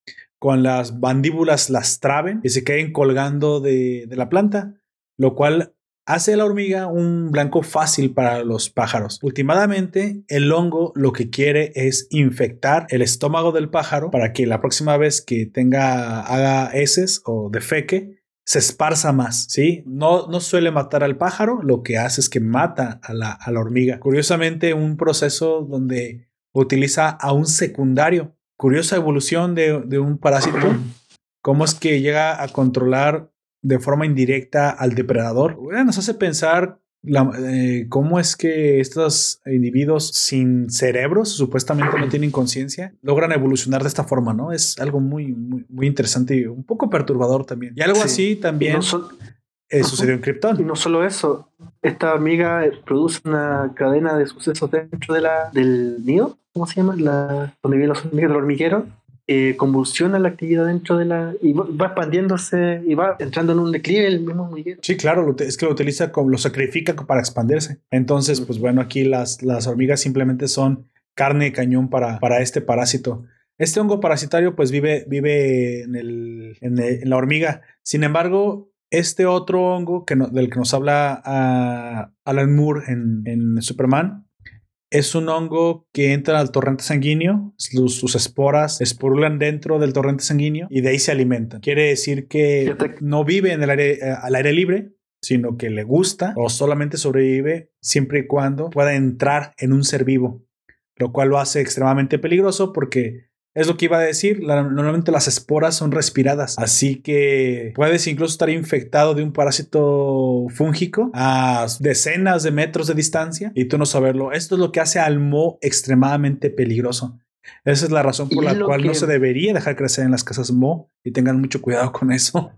con las mandíbulas las traben y se queden colgando de, la planta, lo cual hace a la hormiga un blanco fácil para los pájaros. Últimamente, el hongo lo que quiere es infectar el estómago del pájaro para que la próxima vez que tenga, haga heces o defeque, se esparza más, ¿sí? No, no suele matar al pájaro, lo que hace es que mata a la, a la hormiga. Curiosamente, un proceso donde utiliza a un secundario curiosa evolución de, un parásito. ¿Cómo es que llega a controlar de forma indirecta al depredador? nos hace pensar eh, cómo es que estos individuos sin cerebros, supuestamente no tienen conciencia, logran evolucionar de esta forma, ¿no? Es algo muy, muy, muy interesante y un poco perturbador también. Y algo así también eh, sucedió en Krypton. Y no solo eso, esta amiga produce una cadena de sucesos dentro de la, del nido, ¿cómo se llama? La, donde viven los hormigueros del hormiguero eh, convulsiona la actividad dentro de la. y va expandiéndose y va entrando en un declive el mismo hormiguero. Sí, claro, es que lo utiliza como lo sacrifica para expandirse. Entonces, pues bueno, aquí las, las hormigas simplemente son carne de cañón para, para este parásito. Este hongo parasitario, pues vive, vive en, el, en, la hormiga. Sin embargo, este otro hongo que del que nos habla a Alan Moore en, en Superman es un hongo que entra al torrente sanguíneo, sus, esporas esporulan dentro del torrente sanguíneo y de ahí se alimentan. Quiere decir que no vive en el aire, eh, al aire libre, sino que le gusta o solamente sobrevive siempre y cuando pueda entrar en un ser vivo, lo cual lo hace extremadamente peligroso porque es lo que iba a decir. normalmente las esporas son respiradas, así que puedes incluso estar infectado de un parásito fúngico a decenas de metros de distancia y tú no saberlo. Esto es lo que hace al mo extremadamente peligroso. Esa es la razón por la cual no se debería dejar crecer en las casas mo y tengan mucho cuidado con eso.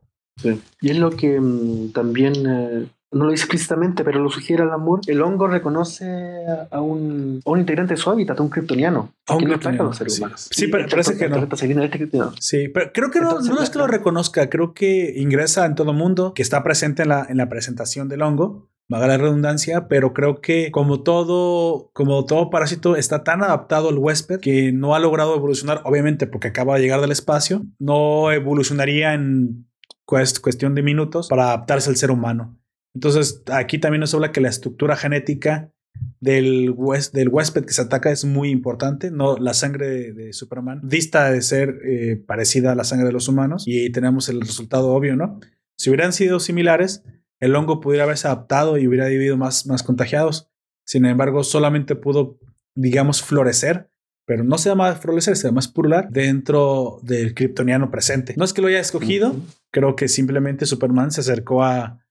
Y es lo que mm, también eh, no lo dice explícitamente, pero lo sugiere el amor. El hongo reconoce a un, a un integrante de su hábitat, a un kryptoniano. A un kryptoniano. Sí, pero parece que no. Este sí, pero creo que no, no es que lo reconozca, creo que ingresa en todo mundo, que está presente en la, en la presentación del hongo vaga la redundancia, pero creo que como todo, como todo parásito está tan adaptado al huésped que no ha logrado evolucionar, obviamente porque acaba de llegar del espacio, no evolucionaría en cuestión de minutos para adaptarse al ser humano. Entonces, aquí también nos habla que la estructura genética del, del huésped que se ataca es muy importante. No, la sangre de, Superman dista de ser eh, parecida a la sangre de los humanos y tenemos el resultado obvio, ¿no? Si hubieran sido similares, el hongo pudiera haberse adaptado y hubiera vivido más, más contagiados. Sin embargo, solamente pudo, digamos, florecer, pero no se llama florecer, se llama purular dentro del kryptoniano presente. No es que lo haya escogido, creo que simplemente Superman se acercó a,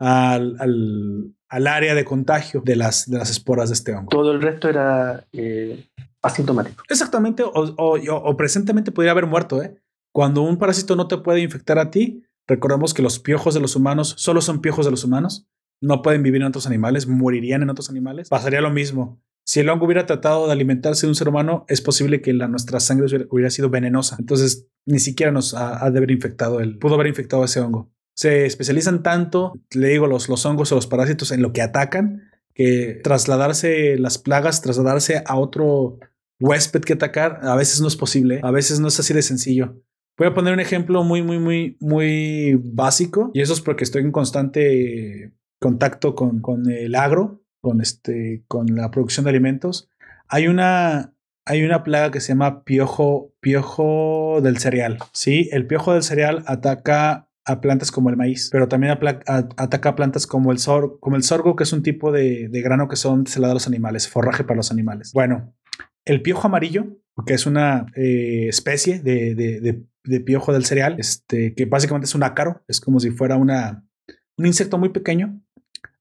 al, al, área de contagio de las, de las esporas de este hongo. Todo el resto era eh, asintomático. Exactamente, o, o, presentemente podría haber muerto. ¿eh? Cuando un parásito no te puede infectar a ti, recordemos que los piojos de los humanos solo son piojos de los humanos, no pueden vivir en otros animales, morirían en otros animales. Pasaría lo mismo. Si el hongo hubiera tratado de alimentarse de un ser humano, es posible que la, nuestra sangre hubiera, sido venenosa. Entonces, ni siquiera nos ha, ha de haber infectado el, pudo haber infectado ese hongo se especializan tanto, le digo, los, los hongos o los parásitos en lo que atacan, que trasladarse las plagas, trasladarse a otro huésped que atacar, a veces no es posible, a veces no es así de sencillo. Voy a poner un ejemplo muy, muy, muy, muy básico, y eso es porque estoy en constante contacto con, con el agro, con, este, con la producción de alimentos. Hay una, hay una plaga que se llama piojo, piojo del cereal. Sí, el piojo del cereal ataca a plantas como el maíz, pero también ataca a plantas como el, como el sorgo, que es un tipo de, grano que son se a los animales, forraje para los animales. Bueno, el piojo amarillo, que es una eh, especie de, piojo del cereal, este, que básicamente es un ácaro, es como si fuera un insecto muy pequeño,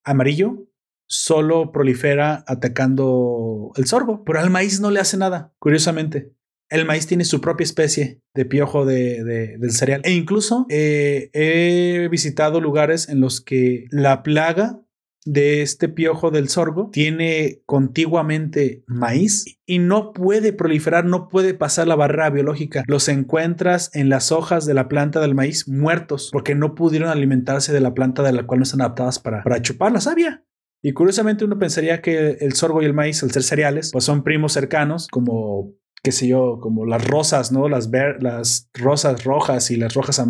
amarillo, solo prolifera atacando el sorgo, pero al maíz no le hace nada, curiosamente el maíz tiene su propia especie de piojo de, del cereal. E incluso eh, he visitado lugares en los que la plaga de este piojo del sorgo tiene contiguamente maíz y no puede proliferar, no puede pasar la barrera biológica. Los encuentras en las hojas de la planta del maíz muertos porque no pudieron alimentarse de la planta de la cual no están adaptadas para, para chupar la savia. Y curiosamente uno pensaría que el sorgo y el maíz, al ser cereales, pues son primos cercanos, como qué sé yo, como las rosas, ¿no? Las, las rosas rojas y las rojas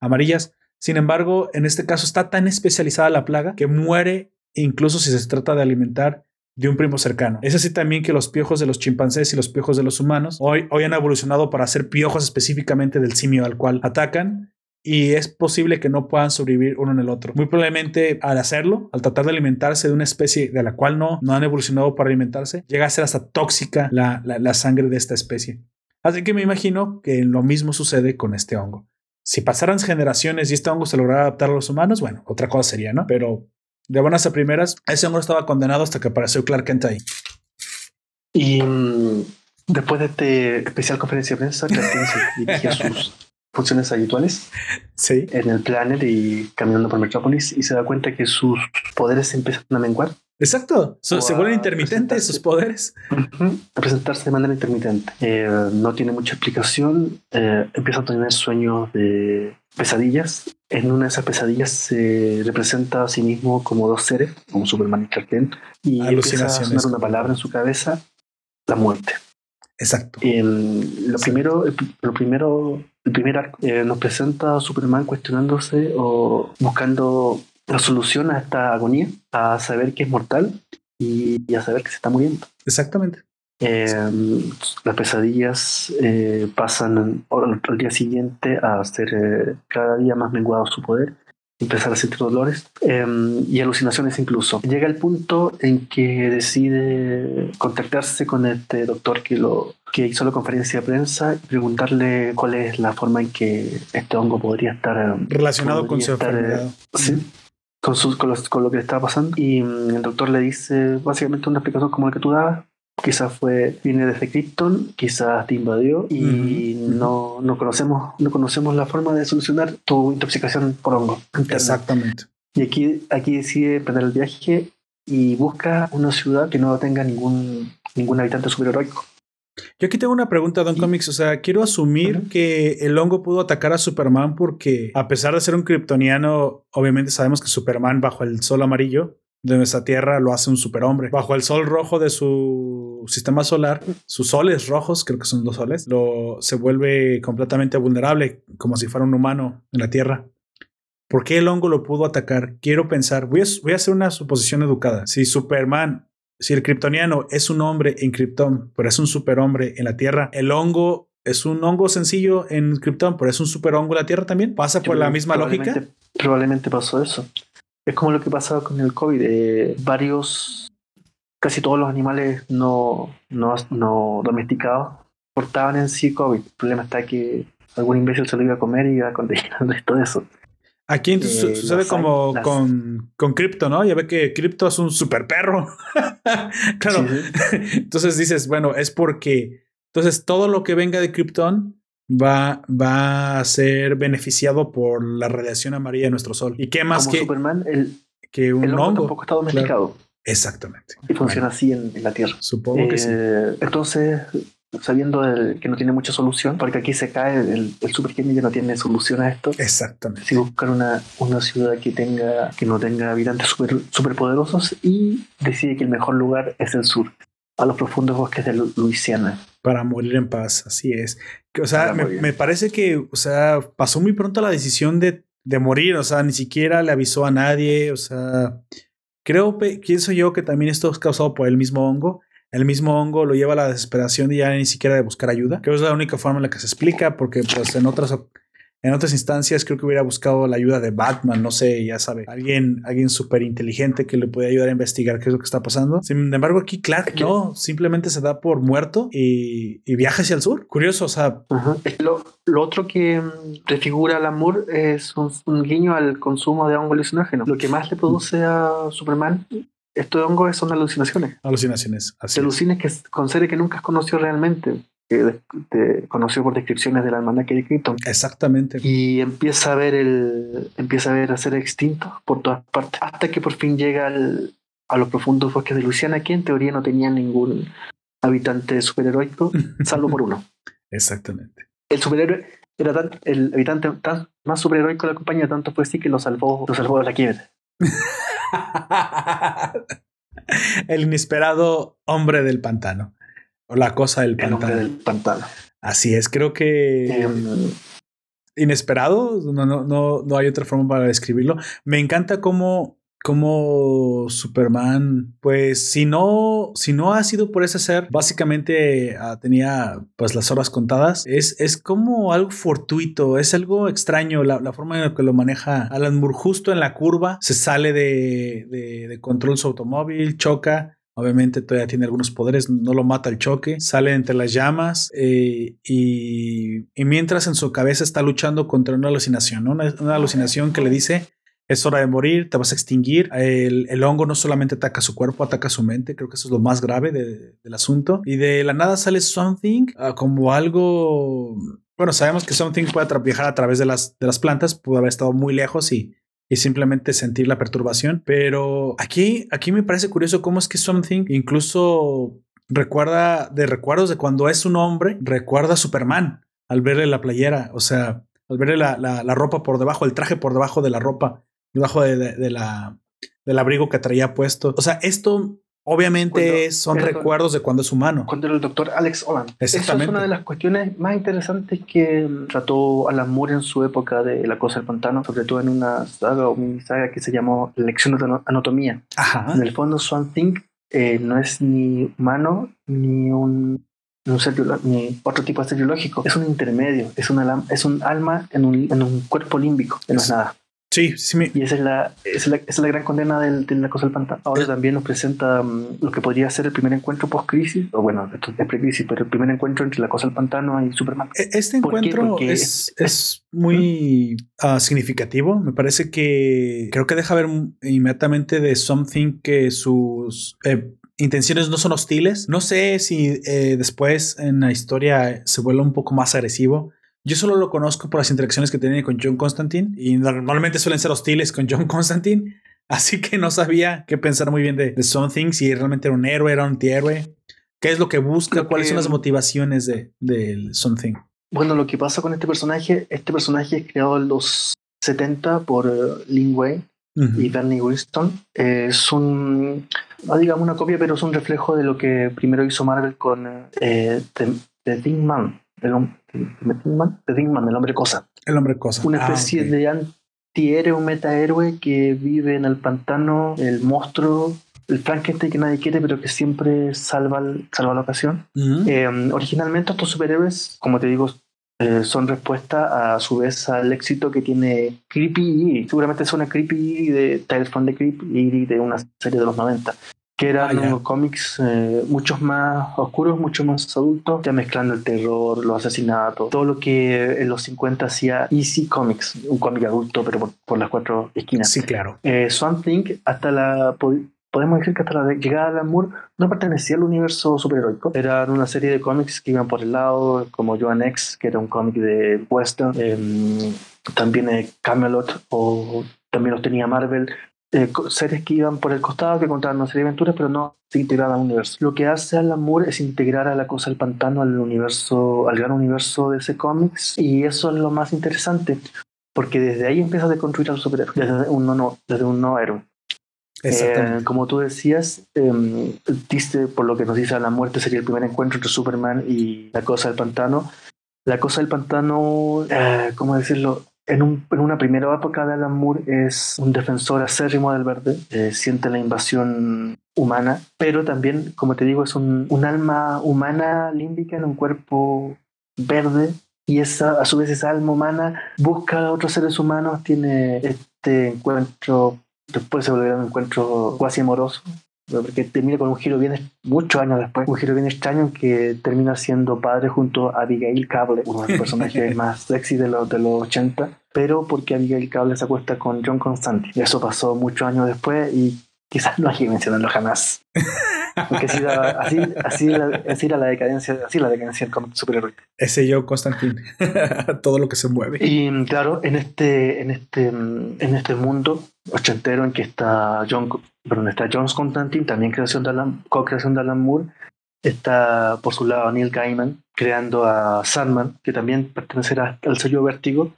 amarillas. Sin embargo, en este caso está tan especializada la plaga que muere incluso si se trata de alimentar de un primo cercano. Es así también que los piojos de los chimpancés y los piojos de los humanos hoy, hoy han evolucionado para ser piojos específicamente del simio al cual atacan y es posible que no puedan sobrevivir uno en el otro. Muy probablemente al hacerlo, al tratar de alimentarse de una especie de la cual no, no han evolucionado para alimentarse, llega a ser hasta tóxica la, la, sangre de esta especie. Así que me imagino que lo mismo sucede con este hongo. Si pasaran generaciones y este hongo se lograra adaptar a los humanos, bueno, otra cosa sería, ¿no? Pero de buenas a primeras, ese hombre estaba condenado hasta que apareció Clark Kent ahí. Y mm, después de este especial conferencia de prensa, Clark Kent se dirige a sus funciones habituales Sí. en el Planet y caminando por Metrópolis y se da cuenta que sus poderes empiezan a menguar, Exacto. So- se vuelven intermitentes sus poderes. A presentarse de manera intermitente. Eh, no tiene mucha explicación, eh, empieza a tener sueños de pesadillas. En una de esas pesadillas se representa a sí mismo como dos seres, como Superman y Clark Kent, y empieza a sonar una palabra en su cabeza, la muerte. Exacto. El- lo primero, lo primero, el primer arco eh, nos presenta a Superman cuestionándose o buscando la solución a esta agonía, a saber que es mortal y, y a saber que se está muriendo. Exactamente. Eh, las pesadillas eh, pasan al, al día siguiente a ser eh, cada día más menguado su poder, empezar a sentir dolores eh, y alucinaciones incluso. Llega el punto en que decide contactarse con este doctor que lo que hizo la conferencia de prensa y preguntarle cuál es la forma en que este hongo podría estar eh, Relacionado con su estar, eh, enfermedad. Sí. Con, sus- con, los- con lo que le estaba pasando. Y mm, el doctor le dice básicamente una explicación como la que tú dabas. Quizás fue, viene desde Krypton, quizás te invadió y no, no, conocemos, no conocemos la forma de solucionar tu intoxicación por hongo. interna. Exactamente. Y aquí, aquí decide emprender el viaje y busca una ciudad que no tenga ningún, ningún habitante superheroico. Yo aquí tengo una pregunta, Don Sí. Comics. O sea, quiero asumir que el hongo pudo atacar a Superman porque, a pesar de ser un kryptoniano, obviamente sabemos que Superman, bajo el sol amarillo de nuestra Tierra, lo hace un superhombre. Bajo el sol rojo de su sistema solar, sus soles rojos, creo que son los soles, lo, se vuelve completamente vulnerable, como si fuera un humano en la Tierra. ¿Por qué el hongo lo pudo atacar? Quiero pensar, voy a, voy a hacer una suposición educada. Si Superman si el kryptoniano es un hombre en Krypton, pero es un superhombre en la Tierra, el hongo es un hongo sencillo en Krypton, pero es un superhongo en la Tierra también. ¿Pasa por la misma lógica? Probablemente- Probablemente pasó eso. Es como lo que pasaba con el COVID. eh, varios, casi todos los animales no, no, no domesticados portaban en sí COVID. El problema está que algún imbécil se lo iba a comer y iba a contagiar el resto de eso. Aquí entonces Eh, su- sucede como las- con, con Crypto, ¿no? Ya ve que Crypto es un super perro. claro. Sí, sí. Entonces dices, bueno, es porque entonces todo lo que venga de Krypton va, va a ser beneficiado por la radiación amarilla de nuestro sol. ¿Y qué más Como que, Superman, el, que un el hongo hongo? tampoco está domesticado Exactamente. y funciona Bueno, así en, en la Tierra. supongo que sí. Eh, Entonces, sabiendo el- que no tiene mucha solución, porque aquí se cae el, el supergenio ya no tiene solución a esto. Exactamente. si buscar una, una ciudad que tenga que no tenga habitantes super, superpoderosos y decide que el mejor lugar es el sur, a los profundos bosques de Lu- Luisiana. Para morir en paz, así es. Que, O sea, me, me parece que, o sea, pasó muy pronto la decisión de, de morir, o sea, ni siquiera le avisó a nadie, o sea, creo, pienso yo que también esto es causado por el mismo hongo. El mismo hongo lo lleva a la desesperación y ya ni siquiera de buscar ayuda. Creo que es la única forma en la que se explica, porque pues en otras en otras instancias creo que hubiera buscado la ayuda de Batman, no sé, ya sabe, alguien, alguien súper inteligente que le puede ayudar a investigar qué es lo que está pasando. Sin embargo, aquí Clark Aquí- no, simplemente se da por muerto y, y viaja hacia el sur. Curioso, o sea, Lo, lo otro que mm, prefigura el amor es un, un guiño al consumo de hongo alucinógeno. Lo que más le produce a Superman esto de hongo son alucinaciones. alucinaciones. Así es. alucines que, con seres que nunca has conocido realmente, de- te conoció por descripciones del almanaque de Krypton. Exactamente. y empieza a ver el empieza a ver a ser extintos por todas partes hasta que por fin llega al- a los profundos bosques de Luisiana que en teoría no tenía ningún habitante superheroico salvo por uno Exactamente. el superhéroe era tan, el habitante tan, más superheroico de la compañía tanto fue así que lo salvó lo salvó de la quiebra el inesperado hombre del pantano. O la cosa del el hombre pantano. del pantano Así es, creo que Em, inesperado, no, no, no, no hay otra forma para describirlo. Me encanta cómo, cómo Superman, pues si no, si no ha sido por ese ser, básicamente ah, tenía pues las horas contadas. Es, es como algo fortuito, es algo extraño la, la forma en la que lo maneja Alan Moore justo en la curva, se sale de, de, de control su automóvil, choca. Obviamente todavía tiene algunos poderes, no lo mata el choque, sale entre las llamas eh, y, mientras en su cabeza está luchando contra una alucinación, una alucinación que le dice es hora de morir, te vas a extinguir. El, hongo no solamente ataca su cuerpo, ataca su mente. Creo que eso es lo más grave del asunto. Y de la nada sale Something ah, como algo. Bueno, sabemos que Something puede viajar a través de las, de las plantas, pudo haber estado muy lejos y, y simplemente sentir la perturbación. Pero aquí, aquí me parece curioso cómo es que Something incluso recuerda de recuerdos de cuando es un hombre, recuerda a Superman al verle la playera, o sea, al verle la, la ropa por debajo, el traje por debajo de la ropa debajo de, la, del abrigo que traía puesto. O sea, esto obviamente son recuerdos de cuando es humano. Cuando era el doctor Alex Holland. Esa es una de las cuestiones más interesantes que trató Alan Moore en su época de La Cosa del Pantano, sobre todo en una saga o mini saga que se llamó Lección de Anatomía. En el fondo, Swan Thing eh, no es ni humano ni un ni otro tipo de ser biológico, es un intermedio, es, una, es un alma en un, en un cuerpo límbico, no es nada. Sí, sí. Y esa es la, es la, es la gran condena del, de la cosa del pantano. Ahora también nos presenta mm, lo que podría ser el primer encuentro post-crisis, o bueno, esto es pre-crisis, pero el primer encuentro entre la cosa del pantano y Superman. E, este encuentro es, es, muy ah, significativo. Me parece que creo que deja ver inmediatamente de Something que sus eh, intenciones no son hostiles. No sé si eh, después en la historia se vuelve un poco más agresivo. Yo solo lo conozco por las interacciones que tiene con John Constantine y normalmente suelen ser hostiles con John Constantine. Así que no sabía qué pensar muy bien de, de Something, si realmente era un héroe, era un antihéroe. ¿Qué es lo que busca? ¿Cuáles son las motivaciones de, de Something? Bueno, lo que pasa con este personaje, este personaje es creado en los 70 por uh, Lin Wei y Bernie Winston. es un, no digamos una copia, pero es un reflejo de lo que primero hizo Marvel con eh, The, The Man el, el hombre cosa. El hombre cosa. Una ah, especie de antihéroe o metahéroe que vive en el pantano, el monstruo, el Frankenstein que nadie quiere, pero que siempre salva, salva la ocasión. Eh, originalmente estos superhéroes, como te digo, eh, son respuesta a su vez al éxito que tiene Creepy Seguramente es una Creepy de Tales from the Creep y de una serie de los 90 que eran ah, cómics eh, muchos más oscuros, mucho más adultos, ya mezclando el terror, los asesinatos, todo lo que en los 50 hacía Easy Comics, un cómic adulto, pero por, las cuatro esquinas. Sí, claro. Eh, Swamp Thing, hasta la. Podemos decir que hasta la llegada de Moore no pertenecía al universo superheroico. Eran una serie de cómics que iban por el lado, como Joan X, que era un cómic de western. Em, también Camelot, o también los tenía Marvel, eh, seres que iban por el costado, que contaban una serie de aventuras, pero no se integraban al universo. Lo que hace Alan Moore es integrar a la cosa del pantano al universo, al gran universo de ese cómics, y eso es lo más interesante, porque desde ahí empieza a deconstruir al superhéroe, desde un no, desde un no héroe. Eh, como tú decías, eh, dice, por lo que nos dice la muerte sería el primer encuentro entre Superman y la cosa del pantano. La cosa del pantano, eh, ¿cómo decirlo? En, un, en, una primera época de Alan Moore es un defensor acérrimo del verde, eh, siente la invasión humana, pero también, como te digo, es un, un, alma humana límbica en un cuerpo verde y esa, a su vez esa alma humana busca a otros seres humanos, tiene este encuentro, después se vuelve un encuentro cuasi amoroso porque termina con un giro bien, muchos años después, un giro bien extraño en que termina siendo padre junto a Abigail Cable, uno de los personajes más sexy de los, de los 80, pero porque Abigail Cable se acuesta con John Constantine. Y eso pasó muchos años después y quizás no hay que mencionarlo jamás. Porque así, así, así, así, era la decadencia, así la decadencia del cómic superhéroe. Ese yo, Constantine. Todo lo que se mueve. Y claro, en este, en este, en este mundo ochentero en que está John, perdón, está John Constantine, también creación de Alan, co-creación de Alan Moore. Está por su lado Neil Gaiman creando a Sandman, que también pertenecerá al sello Vértigo.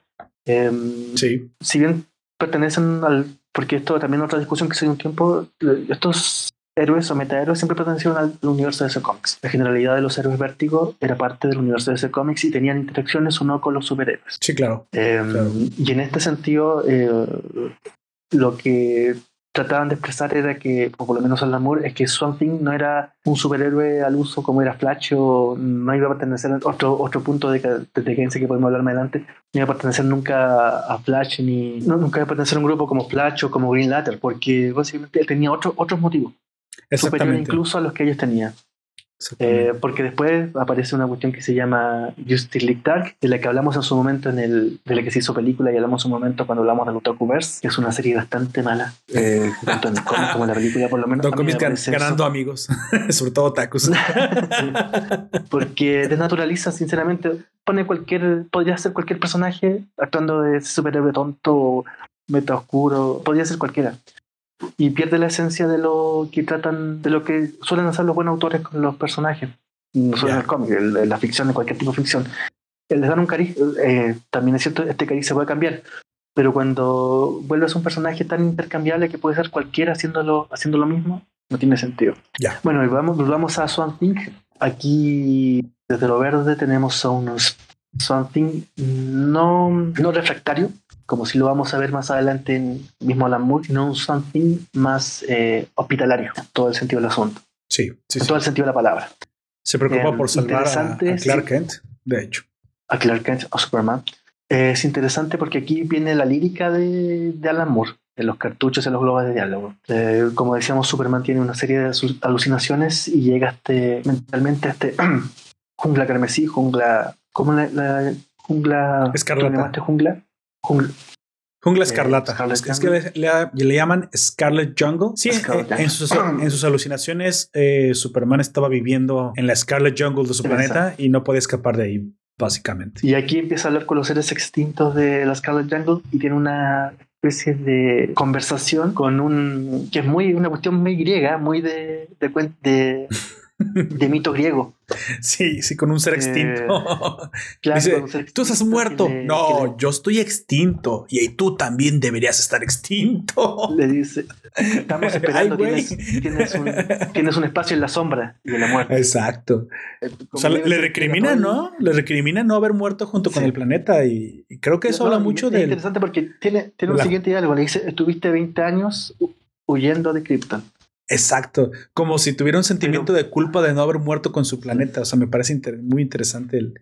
Em, sí. Si bien pertenecen al. Porque esto también es otra discusión que se dio un tiempo. Estos héroes o metahéroes siempre pertenecieron al universo de ese cómics. La generalidad de los héroes Vértigo era parte del universo de ese cómics y tenían interacciones o no con los superhéroes. Sí, claro. Em, y en este sentido, eh, lo que trataban de expresar era que, o por lo menos el amor, es que Something no era un superhéroe al uso como era Flash o no iba a pertenecer a otro, otro punto de, de que podemos hablar más adelante, no iba a pertenecer nunca a Flash ni no, nunca iba a pertenecer a un grupo como Flash o como Green Lantern, porque básicamente él tenía otro, otros motivos. Superiores incluso a los que ellos tenían. Eh, porque después aparece una cuestión que se llama Justice League Dark, de la que hablamos en su momento en el, de la que se hizo película y hablamos en su momento cuando hablamos de Otakuverse, que es una serie bastante mala, eh, tanto en el cómic como en la película, por lo menos. Don ganando amigos, sobre todo tacos. porque desnaturaliza, sinceramente, pone cualquier, podría ser cualquier personaje actuando de superhéroe tonto, meta oscuro, podría ser cualquiera y pierde la esencia de lo que tratan, de lo que suelen hacer los buenos autores con los personajes. No solo en el cómic, en la ficción, de cualquier tipo de ficción. Les dan un cariz, eh, también es cierto, este cariz se puede cambiar, pero cuando vuelves un personaje tan intercambiable que puede ser cualquiera haciéndolo, haciendo lo mismo, no tiene sentido. Ya. Bueno, y vamos, vamos a Swamp Thing. Aquí, desde lo verde, tenemos a unos Swamp Thing no, no refractario, como si lo vamos a ver más adelante en mismo Alan Moore, sino un something más eh, hospitalario, en todo el sentido del asunto. Sí, sí. En todo el sentido de la palabra. Se preocupa por salvar a, Clark Kent, de hecho. A Clark Kent, a Superman. es interesante porque aquí viene la lírica de, de Alan Moore, de los cartuchos y los globos de diálogo. Eh, como decíamos, Superman tiene una serie de alucinaciones y llega este, mentalmente a este jungla carmesí, jungla. ¿Cómo la, la jungla? Escarlata. jungla? Jungla, eh, Escarlata. es, que le, llaman Scarlet Jungle. Sí, en, sus, alucinaciones, eh, Superman estaba viviendo en la Scarlet Jungle de su planeta y no puede escapar de ahí, básicamente. Y aquí empieza a hablar con los seres extintos de la Scarlet Jungle y tiene una especie de conversación con un que es muy una cuestión muy griega, muy de, de, de de mito griego. Sí, sí, con un ser extinto. Dice, tú estás muerto. no, yo estoy extinto y tú también deberías estar extinto. Le dice, estamos esperando, tienes, un, espacio en la sombra y en la muerte. Exacto. Eh, o sea, le, recrimina, ¿no? Le recrimina no haber muerto junto con el planeta y, creo que eso habla mucho de... Es interesante porque tiene, tiene un siguiente diálogo. Le dice, estuviste 20 años huyendo de Krypton. Exacto, como si tuviera un sentimiento de culpa de no haber muerto con su planeta. O sea, me parece muy interesante el,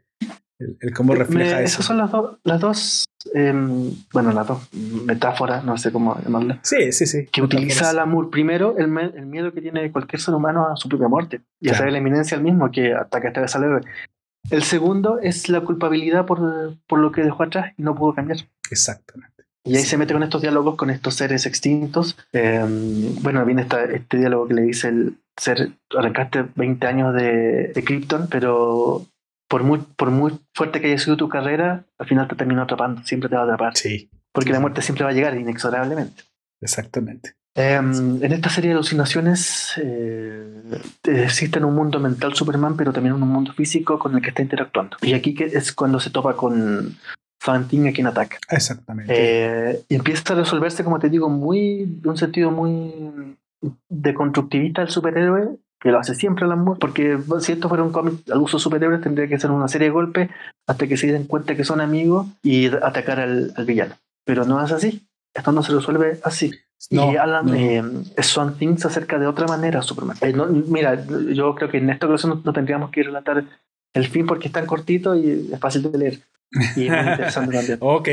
el, cómo refleja eso. Esas son las, las dos, em, bueno, las dos metáforas, no sé cómo llamarlas. Sí, sí, sí. Que utiliza el amor. Primero, el, el, miedo que tiene cualquier ser humano a su propia muerte y a saber la eminencia al mismo que que esta vez El segundo es la culpabilidad por, por lo que dejó atrás y no pudo cambiar. Exactamente. Y ahí se mete con estos diálogos con estos seres extintos. Em, bueno, viene este diálogo que le dice el ser, arrancaste 20 años de, de Krypton, pero por muy, por muy fuerte que haya sido tu carrera, al final te terminó atrapando, siempre te va a atrapar. Sí. Porque la muerte siempre va a llegar inexorablemente. Exactamente. Em, en esta serie de alucinaciones eh, existe un mundo mental Superman, pero también un mundo físico con el que está interactuando. Y aquí es cuando se topa con, Fanting a quien ataca. Exactamente. Eh, y empieza a resolverse, como te digo, muy, de un sentido muy de constructivista el superhéroe, que lo hace siempre el amor, porque si esto fuera un cómic al uso superhéroe, tendría que ser una serie de golpes hasta que se den cuenta que son amigos y atacar al, villano. Pero no es así. Esto no se resuelve así. y Alan eh, Thing se acerca de otra manera a Superman. Eh, mira, yo creo que en esta ocasión no, tendríamos que relatar el fin porque es tan cortito y es fácil de leer. Y ok,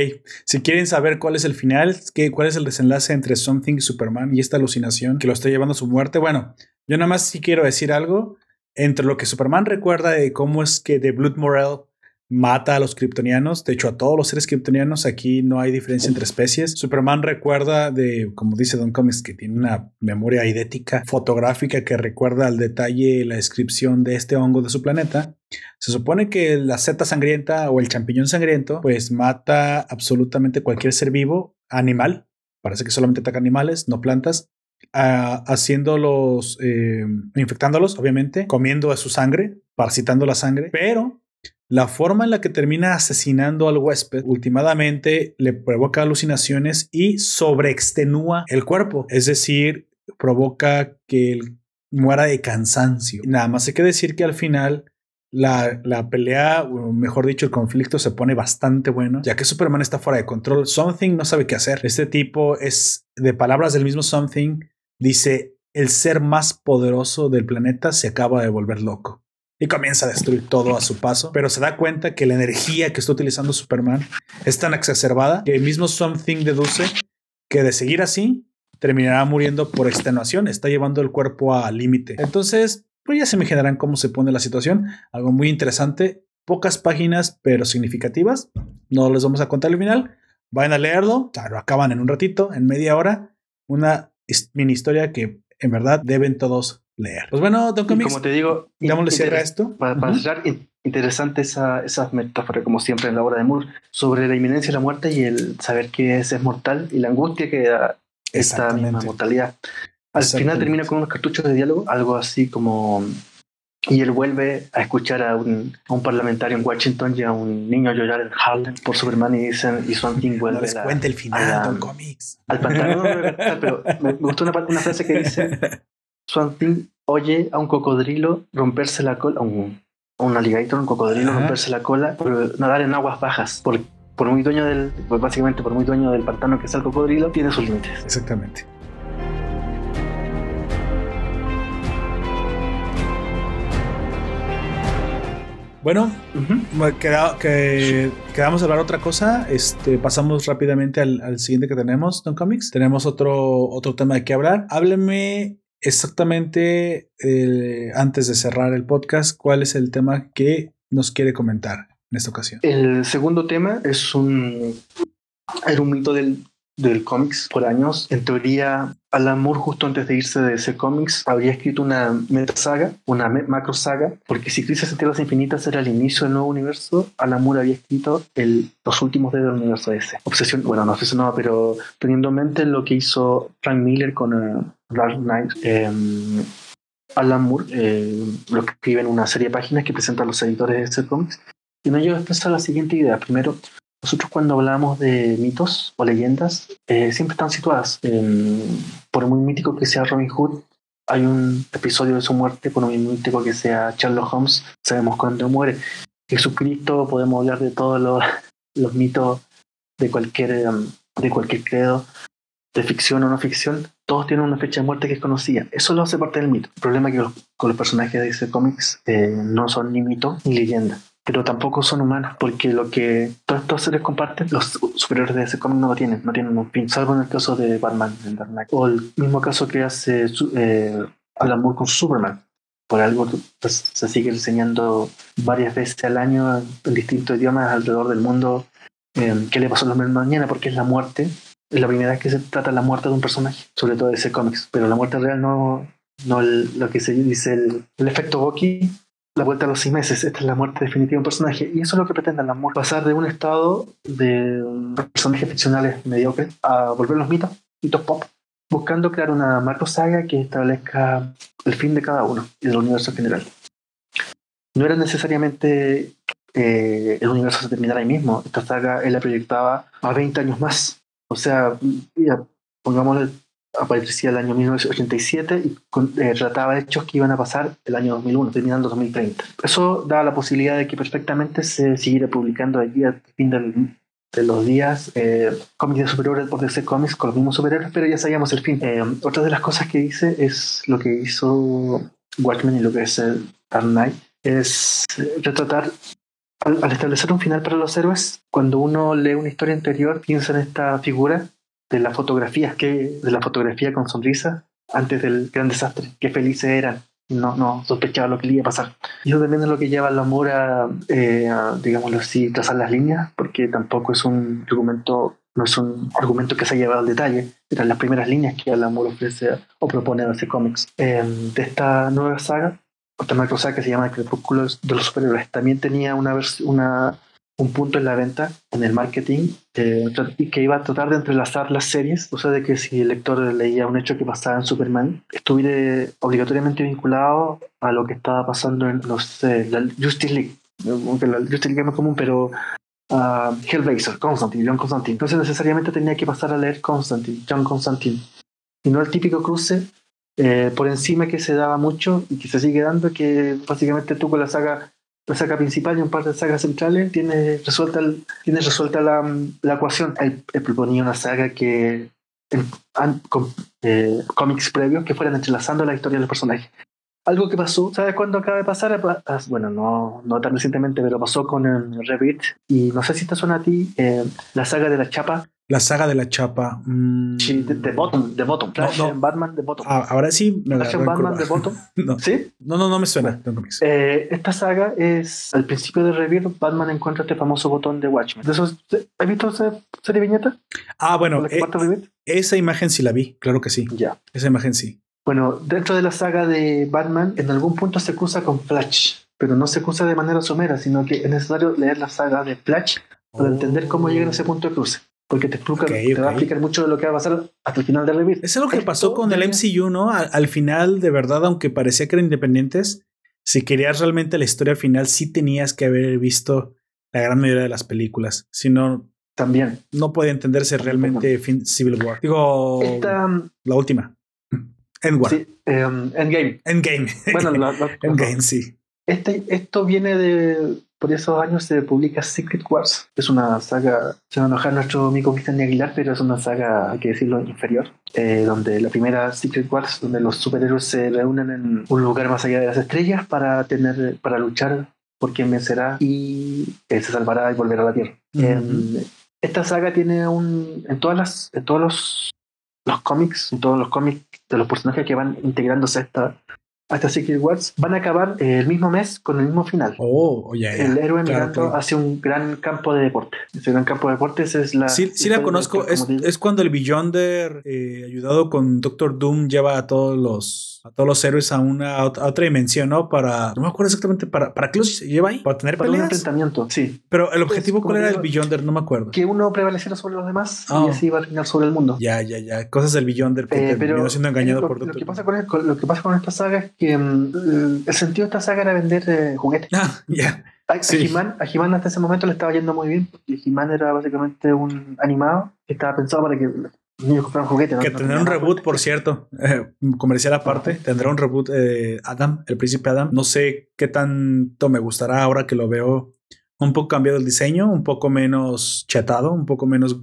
si quieren saber cuál es el final, qué, cuál es el desenlace entre Something Superman y esta alucinación que lo está llevando a su muerte, bueno, yo nada más sí quiero decir algo. Entre lo que Superman recuerda de cómo es que The Blood Morel mata a los kryptonianos, de hecho a todos los seres kryptonianos, aquí no hay diferencia entre especies. Superman recuerda de, como dice Don Comics, que tiene una memoria idética, fotográfica que recuerda al detalle la descripción de este hongo de su planeta. Se supone que la seta sangrienta o el champiñón sangriento pues mata absolutamente cualquier ser vivo, animal, parece que solamente ataca animales, no plantas, ah, haciéndolos, eh, infectándolos, obviamente, comiendo su sangre, parasitando la sangre, pero la forma en la que termina asesinando al huésped últimamente le provoca alucinaciones y sobreextenúa el cuerpo, es decir, provoca que él muera de cansancio. Nada más hay que decir que al final la, la, pelea, o mejor dicho, el conflicto se pone bastante bueno, ya que Superman está fuera de control. Something no sabe qué hacer. Este tipo es, de palabras del mismo Something, dice, el ser más poderoso del planeta se acaba de volver loco y comienza a destruir todo a su paso, pero se da cuenta que la energía que está utilizando Superman es tan exacerbada que el mismo Something deduce que de seguir así terminará muriendo por extenuación, está llevando el cuerpo al límite. Entonces, pues ya se me generan cómo se pone la situación. Algo muy interesante, pocas páginas, pero significativas. No les vamos a contar el final. Vayan a leerlo, o lo acaban en un ratito, en media hora. Una mini historia que en verdad deben todos leer. Pues bueno, Don Comics. Como te digo, dámosle cierre a esto. Para, cerrar, interesante esa, esas metáforas, como siempre en la obra de Moore, sobre la inminencia de la muerte y el saber que es, es mortal y la angustia que da esta misma mortalidad. Al final termina con unos cartuchos de diálogo, algo así como y él vuelve a escuchar a un, a un, parlamentario en Washington y a un niño llorar en Harlem por Superman y dicen y Swamp Thing vuelve no les cuente el final Don Comics al pantano pero me, gustó una, una, frase que dice Swamp Thing oye a un cocodrilo romperse la cola a un, a un alligator un cocodrilo romperse la cola pero nadar en aguas bajas por, por muy dueño del pues básicamente por muy dueño del pantano que es el cocodrilo tiene sus límites exactamente Bueno, que, quedamos a hablar otra cosa. Este, pasamos rápidamente al, siguiente que tenemos, Don Comics. Tenemos otro, otro tema de qué hablar. Hábleme exactamente eh, antes de cerrar el podcast, cuál es el tema que nos quiere comentar en esta ocasión. El segundo tema es un, era un mito del, del cómics por años. En teoría, Alan Moore, justo antes de irse de ese cómics, habría escrito una meta saga, una macro saga, porque si Crisis en Tierras Infinitas era el inicio del nuevo universo, Alan Moore había escrito los últimos del universo ese. Obsesión, bueno, no obsesionado, pero teniendo en mente lo que hizo Frank Miller con uh, Dark Knight. Em, Alan Moore eh, lo escribe en una serie de páginas que presenta a los editores de ese cómics. Y en ello expresa la siguiente idea. Primero, nosotros cuando hablamos de mitos o leyendas, eh, siempre están situadas. por muy mítico que sea Robin Hood, hay un episodio de su muerte, por muy mítico que sea Sherlock Holmes, sabemos cuándo muere. Jesucristo, podemos hablar de todos los, los mitos de cualquier, em, de cualquier credo, de ficción o no ficción, todos tienen una fecha de muerte que es conocida. Eso lo hace parte del mito. El problema es que con los personajes de ese cómics eh, no son ni mito ni leyenda pero tampoco son humanos, porque lo que todos estos seres comparten, los superiores de ese cómic no lo tienen, no tienen un fin, salvo en el caso de Batman en Dark Knight, o el mismo caso que hace eh, Alan Moore con Superman. Por algo pues, se sigue enseñando varias veces al año en distintos idiomas alrededor del mundo eh, qué le pasó a la mañana, porque es la muerte. Es la primera vez que se trata la muerte de un personaje, sobre todo de ese cómics, pero la muerte real no, no lo que se dice el, el efecto Bucky la vuelta a los seis meses, esta es la muerte definitiva de un personaje. Y eso es lo que pretende el amor, pasar de un estado de personajes ficcionales mediocres a volver los mitos, mitos pop, buscando crear una macro saga que establezca el fin de cada uno y del universo en general. No era necesariamente eh, el universo se terminara ahí mismo, esta saga él la proyectaba a 20 años más. O sea, ya, pongámosle aparecía el año 1987 y eh, trataba hechos que iban a pasar el año 2001, terminando 2030. Eso daba la posibilidad de que perfectamente se siguiera publicando aquí al fin de los días eh, cómics de superhéroes por DC Comics con los mismos superhéroes, pero ya sabíamos el fin. Eh, otra de las cosas que dice es lo que hizo Watchmen y lo que es el Dark Knight, es retratar al, establecer un final para los héroes, cuando uno lee una historia anterior, piensa en esta figura de la fotografía, que, de la fotografía con sonrisa antes del gran desastre, qué felices eran, no, no sospechaba lo que le iba a pasar. Y eso también es lo que lleva al amor a, eh, digámoslo así, trazar las líneas, porque tampoco es un argumento, no es un argumento que se ha llevado al detalle, eran las primeras líneas que el amor ofrece o propone a ese cómics. Em, de esta nueva saga, otra macro saga que se llama Crepúsculo de los Superiores, también tenía una, una un punto en la venta, en el marketing, eh, y que iba a tratar de entrelazar las series, o sea, de que si el lector leía un hecho que pasaba en Superman, estuviera obligatoriamente vinculado a lo que estaba pasando en los, la Justice League. Aunque la Justice League es más común, pero uh, Hellraiser, Constantine, John Constantine. Entonces necesariamente tenía que pasar a leer Constantine, John Constantine. Y no el típico cruce eh, por encima que se daba mucho y que se sigue dando, que básicamente tú con la saga la saga principal y un par de sagas centrales, tiene resuelta, tiene resuelta la, la ecuación. Él, proponía una saga que con eh, cómics previos que fueran entrelazando la historia de los personajes. Algo que pasó, ¿sabes cuándo acaba de pasar? Bueno, no, no tan recientemente, pero pasó con el Revit. Y no sé si te suena a ti eh, la saga de la chapa La saga de la chapa. mm, Sí, de, de Bottom, de Bottom. Flash no. Batman de Bottom. ah, ahora sí me Flash en Batman de Bottom. no, ¿Sí? no, no, no me suena. Eh, esta saga es al principio de Rebirth, Batman encuentra este famoso botón de Watchmen. ¿De esos, ¿Has visto esa serie viñeta? ah, bueno, ¿La eh, esa imagen sí la vi, claro que sí. Ya. Esa imagen sí. Bueno, dentro de la saga de Batman, en algún punto se cruza con Flash, pero no se cruza de manera somera, sino que es necesario leer la saga de Flash para entender cómo llegan a ese punto de cruce. Porque te, explica, te va a explicar mucho de lo que va a pasar hasta el final de Rebirth. Eso es lo que pasó con el MCU, ¿no? Al, al final, de verdad, aunque parecía que eran independientes, si querías realmente la historia final, sí tenías que haber visto la gran mayoría de las películas. Si no, También. no puede entenderse realmente fin- Civil War. Digo, Esta, la última. Endgame. sí, em, Endgame. Endgame. Bueno, la- la- Endgame, sí. Este, esto viene de. Por esos años se publica Secret Wars. Es una saga. Se va a enojar nuestro amigo Cristian Aguilar, pero es una saga, hay que decirlo, inferior. eh, donde la primera Secret Wars, donde los superhéroes se reúnen en un lugar más allá de las estrellas para tener. para luchar por quién vencerá y eh, se salvará y volverá a la Tierra. Esta saga tiene un. En todas las. En todos los, los cómics, en todos los cómics de los personajes que van integrándose a esta, a esta Secret Wars, van a acabar el mismo mes con el mismo final. Oh, ya, ya. el héroe Claro, mirando claro. hacia un gran campo de deporte. Ese gran campo de deportes es la. Sí, sí la conozco. Es, es cuando el Beyonder, eh, ayudado con Doctor Doom, lleva a todos los a todos los héroes a una a otra, dimensión, ¿no? Para no me acuerdo exactamente para para qué los lleva ahí, para tener Para un peleas. enfrentamiento, sí. Pero el objetivo como cuál era digo, el Beyonder, no me acuerdo. Que uno prevaleciera sobre los demás Ah. y así va a reinar sobre el mundo. Ya, ya, ya. Cosas del Beyonder que Eh, pero siendo engañado lo, por lo que pasa con, el- con- lo que pasa con esta saga es que mm, el sentido de esta saga era vender eh, juguetes. Ah, ya. A, Sí. a He-Man, hasta ese momento le estaba yendo muy bien, porque He-Man era básicamente un animado que estaba pensado para que niños compraran juguetes. ¿no? Que No tendrá un reboot, por cierto, eh, comercial aparte. Tendrá un reboot eh, Adam, el príncipe Adam. No sé qué tanto me gustará ahora que lo veo un poco cambiado el diseño, un poco menos chatado, un poco menos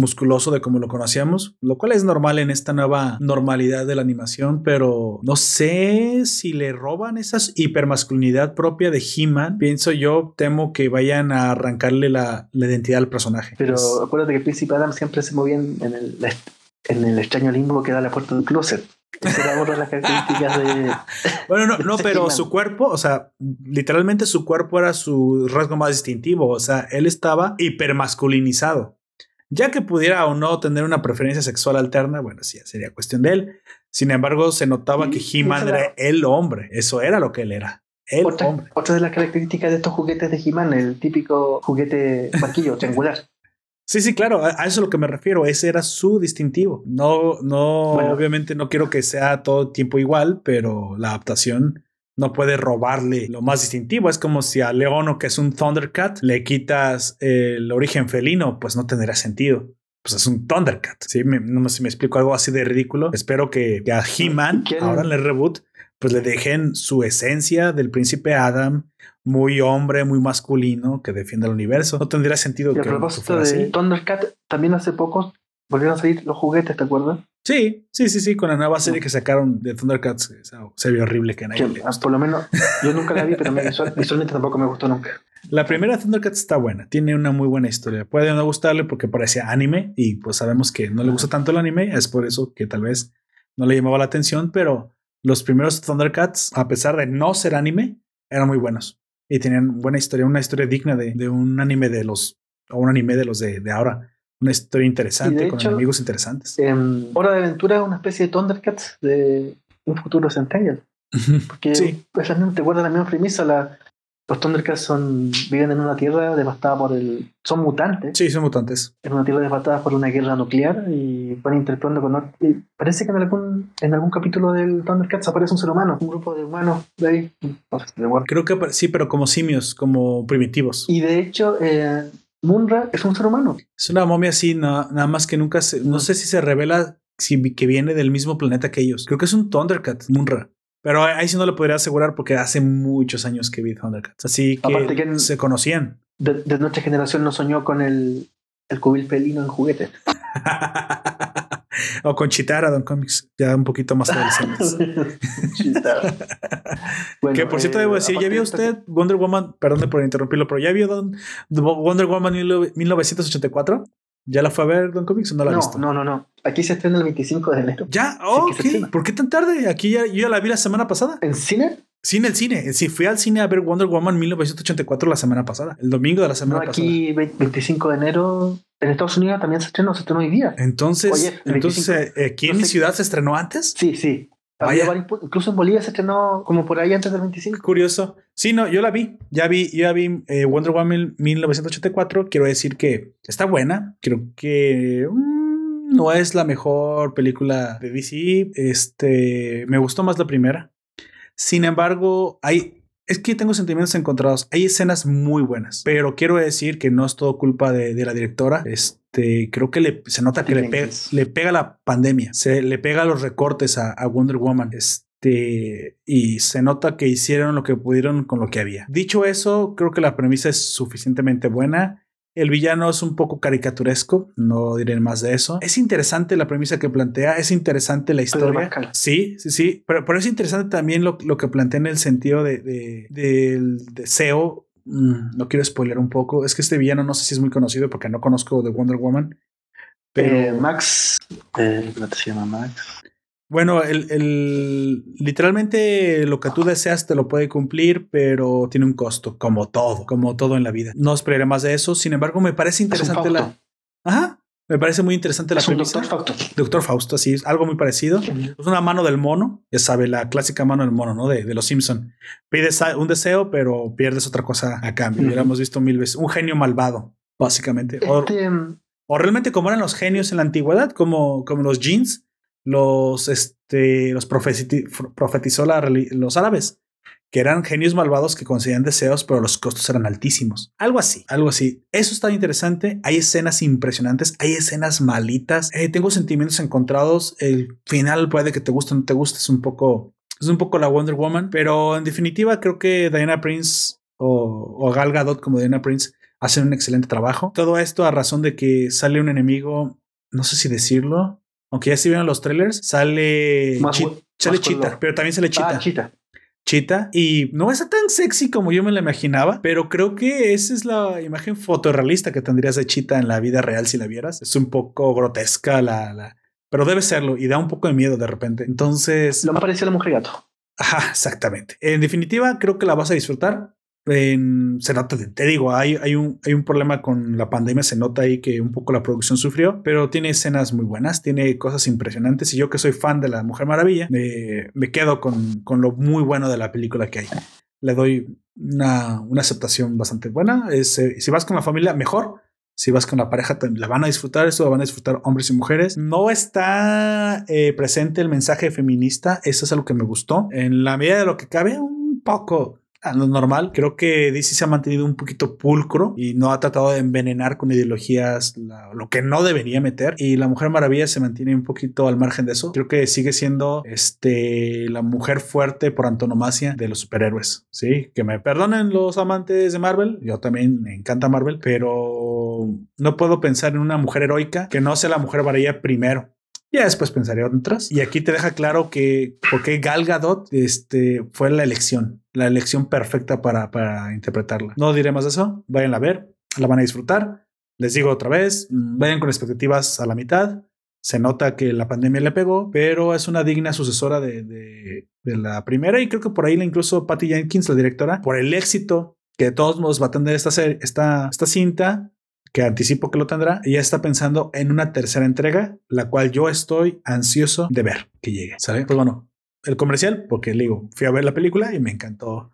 musculoso de como lo conocíamos, lo cual es normal en esta nueva normalidad de la animación, pero no sé si le roban esa hipermasculinidad propia de He-Man. Pienso yo, temo que vayan a arrancarle la, la identidad al personaje. Pero Es- acuérdate que el príncipe Adam siempre se movía en, el, en el extraño limbo que da la puerta del closet. Esa era otra de las características de. Bueno, no, no, pero su cuerpo, o sea, literalmente su cuerpo era su rasgo más distintivo. O sea, él estaba hipermasculinizado. Ya que pudiera o no tener una preferencia sexual alterna, bueno, sí, sería cuestión de él. Sin embargo, se notaba que He-Man era el hombre. Eso era lo que él era. El Otra, hombre. otra de las características de estos juguetes de He-Man, el típico juguete barquillo triangular. Sí, sí, claro, a, a eso es a lo que me refiero. Ese era su distintivo. No, no, Bueno. obviamente no quiero que sea todo el tiempo igual, pero la adaptación no puede robarle lo más distintivo. Es como si a Leono, que es un Thundercat, le quitas el origen felino, pues no tendría sentido. Pues es un Thundercat. Sí, me- no sé si me explico algo así de ridículo. Espero que, que a He-Man, ahora en el reboot, pues le dejen su esencia del príncipe Adam, muy hombre, muy masculino, que defiende el universo. No tendría sentido Y a que propósito fuera de así. Thundercat, también hace poco volvieron a salir los juguetes, ¿te acuerdas? Sí, sí, sí, sí, con la nueva serie que sacaron de Thundercats, esa serie horrible que a nadie Que, por lo menos yo nunca la vi, pero visual- visualmente tampoco me gustó nunca. La primera Thundercats está buena, tiene una muy buena historia. Puede no gustarle porque parecía anime y pues sabemos que no le gusta tanto el anime, es por eso que tal vez no le llamaba la atención, pero los primeros Thundercats, a pesar de no ser anime, eran muy buenos y tenían buena historia, una historia digna de, de un anime de los, o un anime de los de, de ahora. Una historia interesante con hecho- enemigos interesantes. Em, Hora de Aventura es una especie de Thundercats de un futuro Centennial. Porque Sí. es la misma- te guarda la misma premisa. La, los Thundercats son, viven en una tierra devastada por el. Son mutantes. Sí, son mutantes. En una tierra devastada por una guerra nuclear y van interpretando con. y parece que en algún, en algún capítulo del Thundercats aparece un ser humano, un grupo de humanos de ahí. no sé, de. Creo que sí, pero como simios, como primitivos. Y de hecho, eh, Munra es un ser humano. Es una momia así, na- nada más que nunca se, no sé si se revela si que viene del mismo planeta que ellos. Creo que es un Thundercat, Munra. Pero ahí sí no lo podría asegurar porque hace muchos años que vi Thundercats. Así que, Aparte que en- se conocían. De, de nuestra generación no soñó con el, el cubil felino en juguete. o con Chitara, Don Comics, ya un poquito más adolescentes. Bueno, que por cierto eh, debo decir, ¿ya vio usted Wonder Woman? Perdón por interrumpirlo, pero ¿ya vio Don- Wonder Woman 1984? ¿Ya la fue a ver Don Comics o no la ha No, visto? no, no, no. Aquí se estrena el 25 de enero. ¿Ya? Oh, ok. ¿Por qué tan tarde? Aquí ya, yo ya la vi la semana pasada. ¿En cine? Sí, en el cine. Sí, fui al cine a ver Wonder Woman 1984 la semana pasada. El domingo de la No, semana pasada. aquí ve- 25 de enero. En Estados Unidos también se estrenó, se estrenó hoy día. Entonces, Oye, entonces 25. eh, aquí en mi ciudad se estrenó antes. Sí, sí. Varios incluso en Bolivia se estrenó como por ahí antes del 25. Curioso. Sí, no, yo la vi. Ya vi, yo ya vi eh, Wonder Woman 1984. Quiero decir que está buena. Creo que mm, no es la mejor película de DC. Este, me gustó más la primera. Sin embargo, hay es que tengo sentimientos encontrados. Hay escenas muy buenas, pero quiero decir que no es todo culpa de, de la directora. Este, creo que le, se nota que le, pega, Jenkins. le pega la pandemia, se le pega los recortes a, a Wonder Woman. Este, y se nota que hicieron lo que pudieron con lo que había. Dicho eso, creo que la premisa es suficientemente buena. El villano es un poco caricaturesco, no diré más de eso. Es interesante la premisa que plantea, es interesante la historia. Sí, sí, sí, pero, pero es interesante también lo, lo que plantea en el sentido de, de- del deseo. Mm, no quiero spoiler un poco, es que este villano no sé si es muy conocido porque no conozco de Wonder Woman. Pero Eh, Max. Eh, ¿Cómo se llama Max? Bueno, el, el- literalmente lo que tú deseas te lo puede cumplir, pero tiene un costo, como todo, como todo en la vida. No esperaré más de eso. Sin embargo, me parece interesante la. Ajá. Me parece muy interesante la Es un doctor Fausto. Doctor Fausto, así es, algo muy parecido. Es una mano del mono, ya sabe, la clásica mano del mono, ¿no? De, de los Simpson. Pides un deseo, pero pierdes otra cosa a cambio. Lo hemos visto mil veces. Un genio malvado, básicamente. O, Este, mm, o realmente como eran los genios en la antigüedad, como, como los jeans, los, este, los profeti- profetizó los árabes, que eran genios malvados que concedían deseos, pero los costos eran altísimos. Algo así, algo así. Eso está interesante. Hay escenas impresionantes, hay escenas malitas. Eh, tengo sentimientos encontrados. El final puede que te guste o no te guste. Es un poco, es un poco la Wonder Woman, pero en definitiva creo que Diana Prince o, o Gal Gadot como Diana Prince hacen un excelente trabajo. Todo esto a razón de que sale un enemigo, no sé si decirlo, aunque ya se vieron los trailers, sale, Más Chi- sale Chita, color. pero también sale Chita. Ah, Chita. Chita y no está tan sexy como yo me la imaginaba, pero creo que esa es la imagen fotorrealista que tendrías de Chita en la vida real si la vieras. Es un poco grotesca la, la pero debe serlo y da un poco de miedo de repente. Entonces, Lo más parecido a la mujer gato. Ajá, exactamente. En definitiva, creo que la vas a disfrutar. En- se nota, te digo, hay, hay, un, hay un problema con la pandemia, se nota ahí que un poco la producción sufrió, pero tiene escenas muy buenas, tiene cosas impresionantes y yo que soy fan de la Mujer Maravilla, me, me quedo con, con lo muy bueno de la película que hay. Le doy una, una aceptación bastante buena. Eh, si vas con la familia, mejor. Si vas con la pareja, la van a disfrutar. Eso la van a disfrutar hombres y mujeres. No está eh, presente el mensaje feminista. Eso es algo que me gustó. En la medida de lo que cabe, un poco a lo normal. Creo que DC se ha mantenido un poquito pulcro y no ha tratado de envenenar con ideologías lo que no debería meter. Y la Mujer Maravilla se mantiene un poquito al margen de eso. Creo que sigue siendo este, la mujer fuerte por antonomasia de los superhéroes. Sí, que me perdonen los amantes de Marvel. Yo también me encanta Marvel, pero no puedo pensar en una mujer heroica que no sea la Mujer Maravilla primero. Ya después pensaré en otras. Y aquí te deja claro que porque Gal Gadot este, fue la elección, la elección perfecta para, para interpretarla. No diré más de eso. Vayan a ver, la van a disfrutar. Les digo otra vez, mm, vayan con expectativas a la mitad. Se nota que la pandemia le pegó, pero es una digna sucesora de, de- de la primera y creo que por ahí la incluso Patty Jenkins, la directora, por el éxito que de todos modos va a tener esta, esta, esta cinta, que anticipo que lo tendrá, ella está pensando en una tercera entrega, la cual yo estoy ansioso de ver que llegue. ¿Sale? Pues bueno, el comercial, porque le digo, fui a ver la película y me encantó.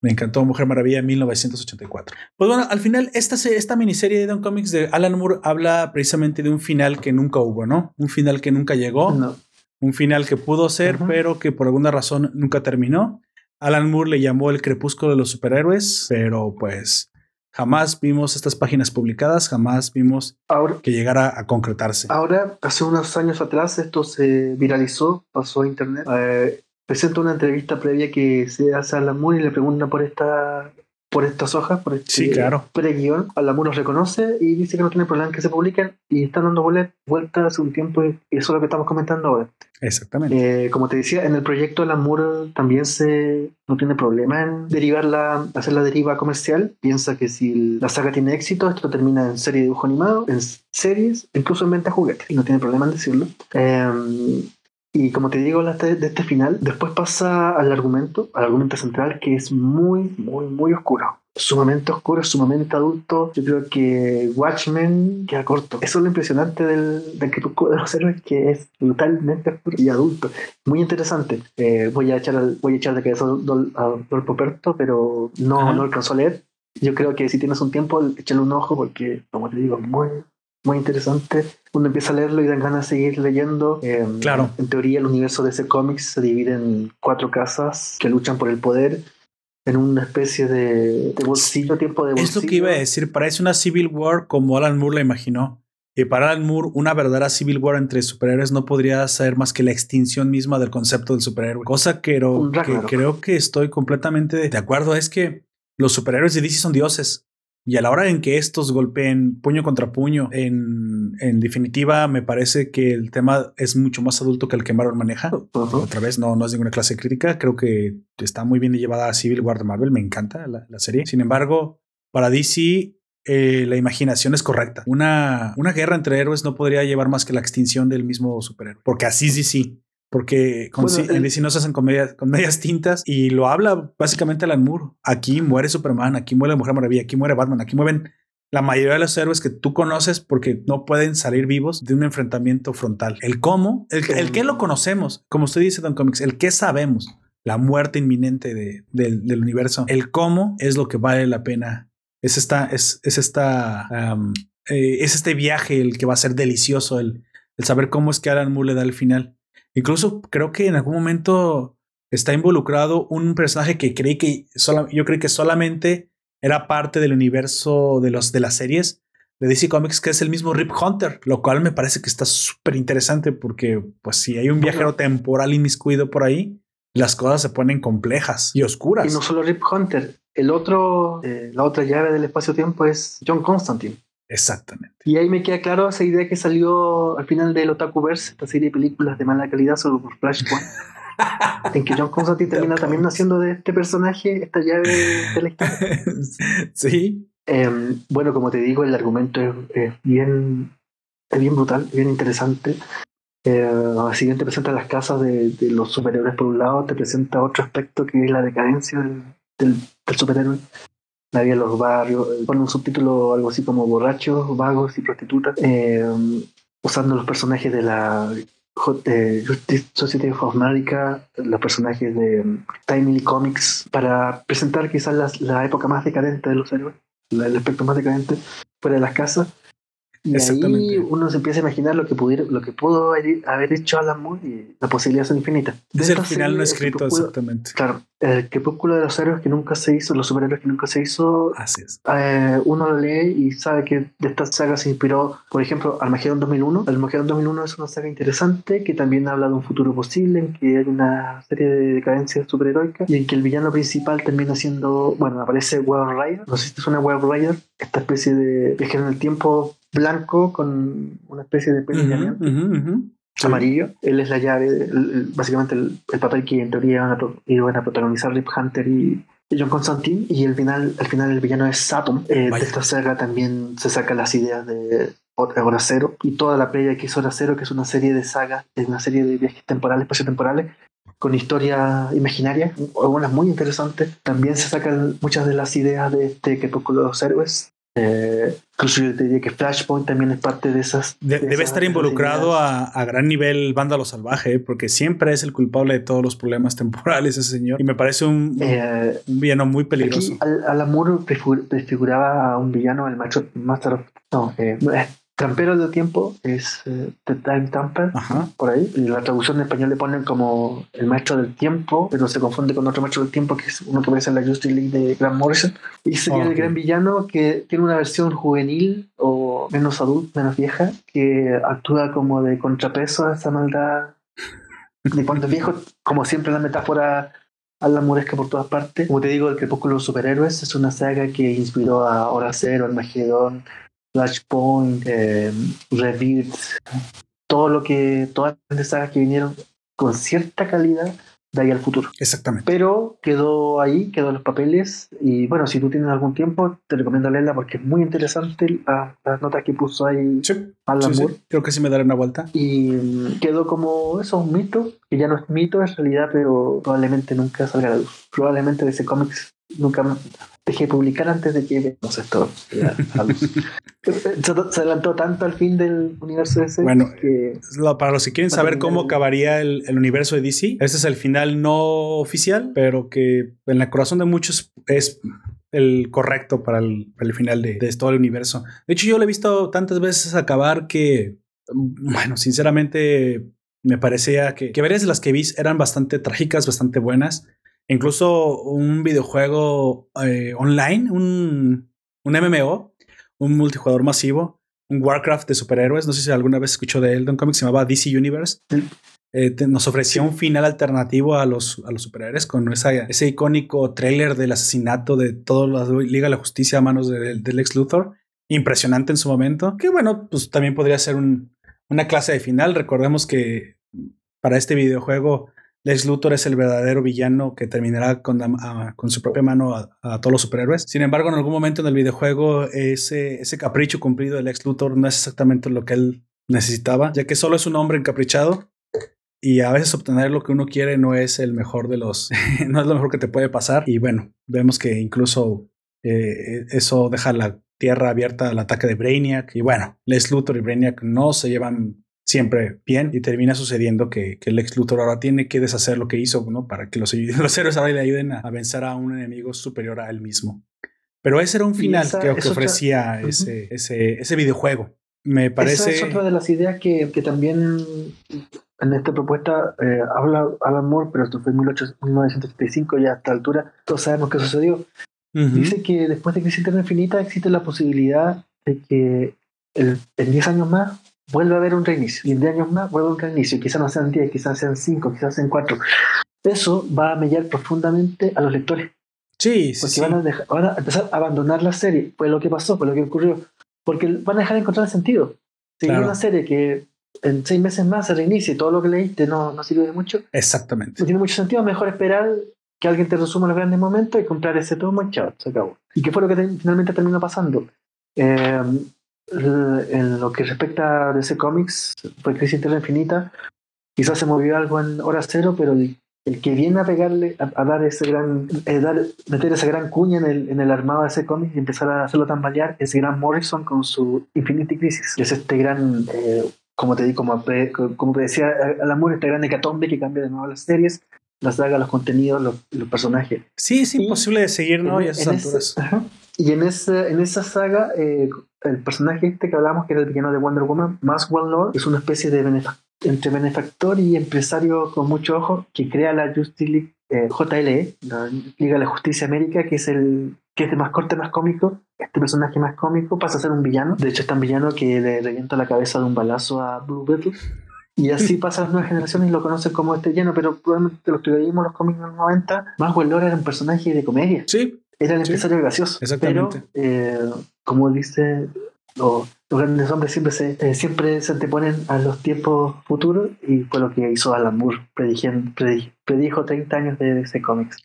Me encantó Mujer Maravilla 1984. Pues bueno, al final, esta, esta miniserie de Don Comics de Alan Moore habla precisamente de un final que nunca hubo, ¿no? Un final que nunca llegó No. un final que pudo ser, pero que por alguna razón nunca terminó. Alan Moore le llamó el crepúsculo de los superhéroes, pero pues jamás vimos estas páginas publicadas, jamás vimos Ahora, que llegara a concretarse. ahora, hace unos años atrás, esto se viralizó, pasó a internet. Eh, presenta una entrevista previa que se hace a Alan Moore y le pregunta por esta por estas hojas, por este Sí, claro. pre-guión. Alan Moore los reconoce y dice que no tiene problema en que se publiquen y están dando vuel- vueltas hace un tiempo y eso es lo que estamos comentando ahora. Exactamente. Eh, como te decía, en el proyecto Alan Moore también se no tiene problema en derivarla, hacer la deriva comercial. Piensa que si la saga tiene éxito, esto termina en serie de dibujo animado, en series, incluso en venta juguetes. Y no tiene problema en decirlo. Eh, y como te digo, de este final, después pasa al argumento, al argumento central, que es muy, muy, muy oscuro. Sumamente oscuro, sumamente adulto. Yo creo que Watchmen queda corto. Eso es lo impresionante del, del crepúsculo de los héroes, que es brutalmente oscuro y adulto. Muy interesante. Eh, voy, a echar al- voy a echar de cabeza a Dol- a Dolpo Perto, pero no, Ajá. no alcanzó a leer. Yo creo que si tienes un tiempo, échale un ojo, porque, como te digo, muy, muy interesante. Uno empieza a leerlo y dan ganas de seguir leyendo. Eh, Claro. En teoría, el universo de ese cómics se divide en cuatro casas que luchan por el poder en una especie de, de bolsillo, tiempo de bolsillo. Es lo que iba a decir. Parece una Civil War como Alan Moore la imaginó. Y para Alan Moore, una verdadera Civil War entre superhéroes no podría ser más que la extinción misma del concepto del superhéroe. Cosa que, que creo que estoy completamente de acuerdo. Es que los superhéroes de DC son dioses. Y a la hora en que estos golpeen puño contra puño, en, en definitiva, me parece que el tema es mucho más adulto que el que Marvel maneja. Otra vez, no, no es ninguna clase crítica. Creo que está muy bien llevada a Civil War de Marvel. Me encanta la, la serie. Sin embargo, para DC, eh, la imaginación es correcta. Una, una guerra entre héroes no podría llevar más que la extinción del mismo superhéroe. Porque así es DC. Porque con Bueno, en se hacen comedias, comedias tintas y lo habla básicamente Alan Moore. Aquí muere Superman, aquí muere la Mujer Maravilla, aquí muere Batman, aquí mueven la mayoría de los héroes que tú conoces porque no pueden salir vivos de un enfrentamiento frontal. El cómo, el, el qué lo conocemos, como usted dice, Don Comics, el qué sabemos, la muerte inminente de- del, del universo. El cómo es lo que vale la pena. Es esta, es, es esta, eh, es este viaje el que va a ser delicioso, el, el saber cómo es que Alan Moore le da el final. Incluso creo que en algún momento está involucrado un personaje que creí que sola- yo creí que solamente era parte del universo de los de las series de DC Comics, que es el mismo Rip Hunter, lo cual me parece que está súper interesante porque, pues, si hay un viajero temporal inmiscuido por ahí, las cosas se ponen complejas y oscuras. Y no solo Rip Hunter, el otro, eh, la otra llave del espacio-tiempo es John Constantine. Exactamente. Y ahí me queda claro esa idea que salió al final del Otakuverse, esta serie de películas de mala calidad solo por Flashpoint, en que John Constantine termina también haciendo de este personaje esta llave de la historia. sí, Eh, bueno, como te digo, el argumento es, es bien, es bien brutal, bien interesante. Eh, si bien te presenta las casas de, de los superhéroes por un lado, te presenta otro aspecto que es la decadencia del, del, del superhéroe. En los barrios, pone un subtítulo algo así como borrachos, vagos y prostitutas, eh, usando los personajes de la eh, Justice Society of America, los personajes de mm, Timely Comics, para presentar quizás las- la época más decadente de los héroes, el aspecto más decadente fuera de las casas. Y ahí uno se empieza a imaginar lo que, pudiera, lo que pudo haber haber hecho Alan Moore y las posibilidades son infinitas. Es el final no escrito exactamente. Claro, el crepúsculo de los héroes que nunca se hizo, los superhéroes que nunca se hizo, Así es. eh, uno lo lee y sabe que de esta saga se inspiró, por ejemplo, Armageddon 2001. Armageddon 2001 es una saga interesante que también habla de un futuro posible en que hay una serie de decadencias superheroicas y en que el villano principal termina siendo, bueno, aparece Web Rider. No sé si te suena Web Rider, esta especie de viajero en el tiempo blanco con una especie de pelo Ujú, llameante ujú, ujú. Sí. amarillo. Él es la llave, el- el- básicamente el, el papel que en teoría iban a, iban a protagonizar Rip Hunter y, John Constantine. Y el final, al final el villano es Saturn. Eh, de esta saga también se sacan las ideas de Hora Cero y toda la previa que hizo Hora Cero, que es una serie de sagas, es una serie de viajes temporales, espaciotemporales, con historia imaginaria, algunas muy interesantes. También se sacan muchas de las ideas de este crepúsculo de los héroes. Eh, incluso yo te diría que Flashpoint también es parte de esas. De- de debe esas- estar involucrado a, a gran nivel vándalo salvaje, ¿eh? porque siempre es el culpable de todos los problemas temporales ese señor. Y me parece un, Eh, un villano muy peligroso. Aquí Al- prefiguraba a un villano, el macho Master of. No, eh, eh, Trampero del Tiempo es eh, The Time Tamper, Ajá. por ahí. Y la traducción en español le ponen como el maestro del tiempo, pero se confunde con otro maestro del tiempo que es uno que aparece en la Justice League de Grant Morrison. Y sería Ok. el gran villano que tiene una versión juvenil o menos adulta, menos vieja, que actúa como de contrapeso a esa maldad de cuando es viejo, como siempre la metáfora Alan Moore por todas partes. Como te digo, El Crepúsculo de los Superhéroes es una saga que inspiró a Hora Cero, Armageddon, Flashpoint, eh, todo lo que, todas las sagas que vinieron con cierta calidad de ahí al futuro. Exactamente. Pero quedó ahí, quedó en los papeles. Y bueno, si tú tienes algún tiempo, te recomiendo leerla porque es muy interesante las notas que puso ahí sí, Alan Moore. Creo que sí me daré una vuelta. Y mm, quedó como eso, un mito, que ya no es mito en realidad, pero probablemente nunca salga a la luz. Probablemente de ese cómics nunca dejé de publicar antes de que veamos esto. se adelantó tanto al fin del universo DC. Bueno, que para los que quieren saber cómo acabaría el, universo de DC, este es el final no oficial, pero que en el corazón de muchos es el correcto para el, final de, todo el universo. De hecho, yo lo he visto tantas veces acabar que, bueno, sinceramente me parecía que, que varias de las que vi eran bastante trágicas, bastante buenas. Incluso un videojuego eh, online, un, un MMO, un multijugador masivo, un Warcraft de superhéroes. No sé si alguna vez escuchó de él, de un cómic se llamaba DC Universe. Eh, nos ofrecía un final alternativo a los, a los superhéroes con ese icónico trailer del asesinato de toda la Liga de la Justicia a manos del ex Luthor. Impresionante en su momento. Que bueno, pues también podría ser una clase de final. Recordemos que para este videojuego Lex Luthor es el verdadero villano que terminará con, con su propia mano a, todos los superhéroes. Sin embargo, en algún momento en el videojuego, ese, ese capricho cumplido de Lex Luthor no es exactamente lo que él necesitaba, ya que solo es un hombre encaprichado y a veces obtener lo que uno quiere no es el mejor de los, no es lo mejor que te puede pasar. Y bueno, vemos que incluso eh, eso deja la tierra abierta al ataque de Brainiac. Y bueno, Lex Luthor y Brainiac no se llevan siempre bien y termina sucediendo que, el ex Luthor ahora tiene que deshacer lo que hizo, ¿no? Para que los, los héroes ahora le ayuden a, vencer a un enemigo superior a él mismo. Pero ese era un final que, ofrecía ese, ese, ese, videojuego. Me parece... Esa es otra de las ideas que, que también en esta propuesta eh, habla Alan Moore, pero esto fue en 1975 y a esta altura todos sabemos qué sucedió. Dice que después de Crisis Eterna Infinita existe la posibilidad de que el, en 10 años más vuelve a haber un reinicio. Y en 10 años más vuelve a un reinicio. Quizás no sean 10, quizás sean 5, quizás sean 4. Eso va a mellar profundamente a los lectores. Sí, sí. Porque Van, a dejar, van, a empezar a abandonar la serie. Fue lo que pasó, fue lo que ocurrió. Porque van a dejar de encontrar el sentido. Si una serie que en seis meses más se reinicia y todo lo que leíste no, no sirve de mucho. Exactamente. No tiene mucho sentido. Mejor esperar que alguien te resuma los grandes momentos y comprar ese tomo y chao, se acabó. ¿Y qué fue lo que finalmente terminó pasando? Eh, en lo que respecta a DC Comics, fue Crisis Interna Infinita, quizás se movió algo en hora cero, pero el, que viene a pegarle, a, dar ese gran, eh, dar, meter esa gran cuña en el, en el armado de ese cómic y empezar a hacerlo tambalear, es Grant Morrison con su Infinity Crisis. Es este gran, eh, como te digo, como, como te decía, al amor, este gran hecatombe que cambia de nuevo las series, las sagas, los contenidos, los, los personajes. Sí, es imposible de seguir, ¿no? y a esas alturas. y en, ese, en esa saga, eh, el personaje este que hablamos, que era el villano de Wonder Woman, Maxwell Lord, es una especie de entre benefactor y empresario con mucho ojo que crea la Justice League eh, JLE, la Liga de la Justicia América, que es el que es de más corte, más cómico. Este personaje más cómico pasa a ser un villano. De hecho, es tan villano que le revienta la cabeza de un balazo a Blue Beetle. Y así pasa las nuevas generaciones y lo conocen como este villano, pero probablemente los que vimos los cómics de los 90, Maxwell Lord era un personaje de comedia. Sí, era el empresario gracioso. Exactamente. Pero, eh, como dice, los, grandes hombres siempre se, eh, siempre se anteponen a los tiempos futuros y fue lo que hizo Alan Moore, predijo 30 años de ese cómics.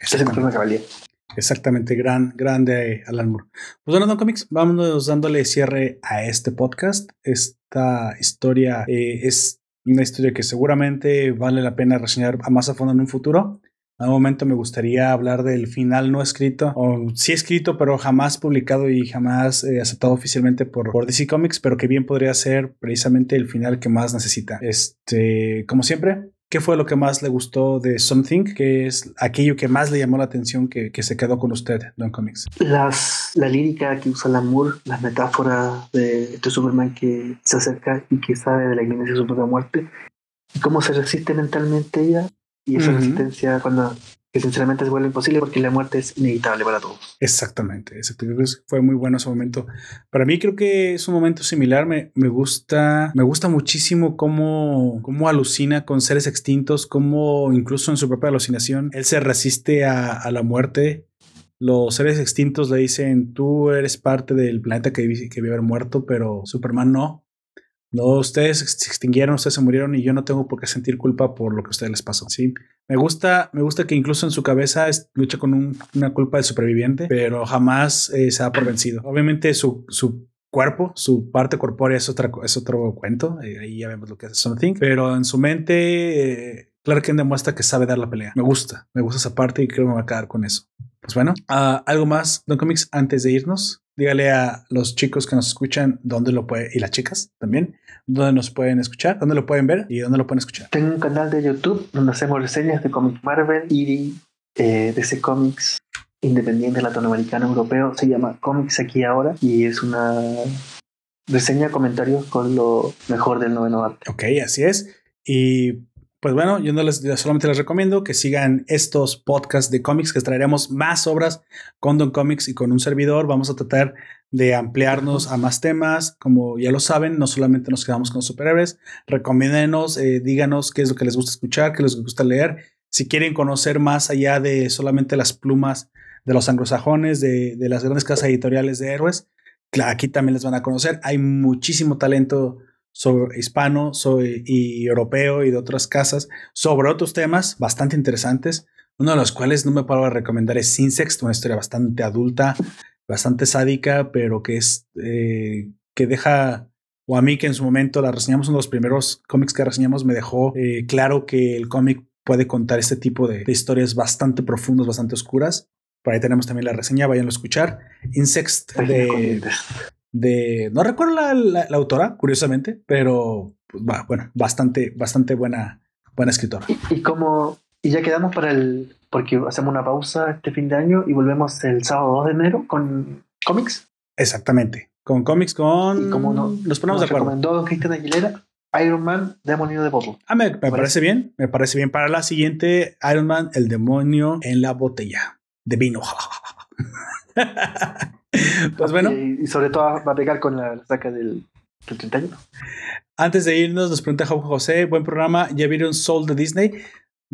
Exactamente, gran, grande Alan Moore. Pues bueno, Don Comics, vámonos dándole cierre a este podcast. Esta historia eh, es una historia que seguramente vale la pena reseñar a más a fondo en un futuro. En un momento me gustaría hablar del final no escrito, o sí escrito, pero jamás publicado y jamás eh, aceptado oficialmente por, por, DC Comics, pero que bien podría ser precisamente el final que más necesita. Este, como siempre, ¿qué fue lo que más le gustó de Something? ¿Qué es aquello que más le llamó la atención que, que se quedó con usted, Don Comics? Las, la lírica que usa Lamour, las metáforas de este Superman que se acerca y que sabe de la inminencia de su propia muerte, y cómo se resiste mentalmente ella y esa resistencia cuando que sinceramente se vuelve imposible porque la muerte es inevitable para todos. Exactamente, exactamente. Fue muy bueno ese momento. Para mí creo que es un momento similar. Me, me gusta, me gusta muchísimo cómo, cómo alucina con seres extintos, cómo incluso en su propia alucinación él se resiste a, a la muerte. Los seres extintos le dicen, tú eres parte del planeta que, que debe haber muerto, pero Superman no. No, ustedes se extinguieron, ustedes se murieron y yo no tengo por qué sentir culpa por lo que a ustedes les pasó. Sí, me gusta, me gusta que incluso en su cabeza lucha con una culpa de superviviente, pero jamás eh, se da por vencido. Obviamente su, su cuerpo, su parte corpórea es, otra, es otro cuento. Eh, ahí ya vemos lo que es Something, pero en su mente, eh, Clark Kent demuestra que sabe dar la pelea. Me gusta, me gusta esa parte y creo que me va a quedar con eso. Pues bueno, uh, algo más, Don Comics, antes de irnos. Dígale a los chicos que nos escuchan dónde lo puede, y las chicas también, dónde nos pueden escuchar, dónde lo pueden ver y dónde lo pueden escuchar. Tengo un canal de YouTube donde hacemos reseñas de cómics Marvel y eh, de ese cómics independiente latinoamericano europeo. Se llama Comics Aquí Ahora y es una reseña, comentarios con lo mejor del noveno arte. Ok, así es. Y pues bueno, yo no les, solamente les recomiendo que sigan estos podcasts de cómics que traeremos más obras con Don Comics y con un servidor. Vamos a tratar de ampliarnos a más temas. Como ya lo saben, no solamente nos quedamos con superhéroes. Recomiéndenos, eh, díganos qué es lo que les gusta escuchar, qué les gusta leer. Si quieren conocer más allá de solamente las plumas de los anglosajones, de, de las grandes casas editoriales de héroes, aquí también les van a conocer. Hay muchísimo talento sobre hispano soy, y europeo y de otras casas sobre otros temas bastante interesantes. Uno de los cuales no me puedo recomendar es Sinsex, una historia bastante adulta, bastante sádica, pero que es eh, que deja o a mí que en su momento la reseñamos uno de los primeros cómics que reseñamos me dejó eh, claro que el cómic puede contar este tipo de, de, historias bastante profundas, bastante oscuras. Por ahí tenemos también la reseña, vayan a escuchar. Insect de, de, no recuerdo la, la, autora, curiosamente, pero bueno, bastante, bastante buena, buena escritora. Y, como, y ya quedamos para el, porque hacemos una pausa este fin de año y volvemos el sábado 2 de enero con cómics. Exactamente, con cómics, con... como no, nos ponemos de acuerdo. recomendó Cristian Aguilera, Iron Man, Demonio de Bobo. Ah, me, me parece bien, me parece bien. Para la siguiente, Iron Man, el demonio en la botella de vino. pues bueno. Y, sobre todo va a pegar con la, saca del, 31. Antes de irnos, nos pregunta Juan José, buen programa, ¿ya vieron Soul de Disney?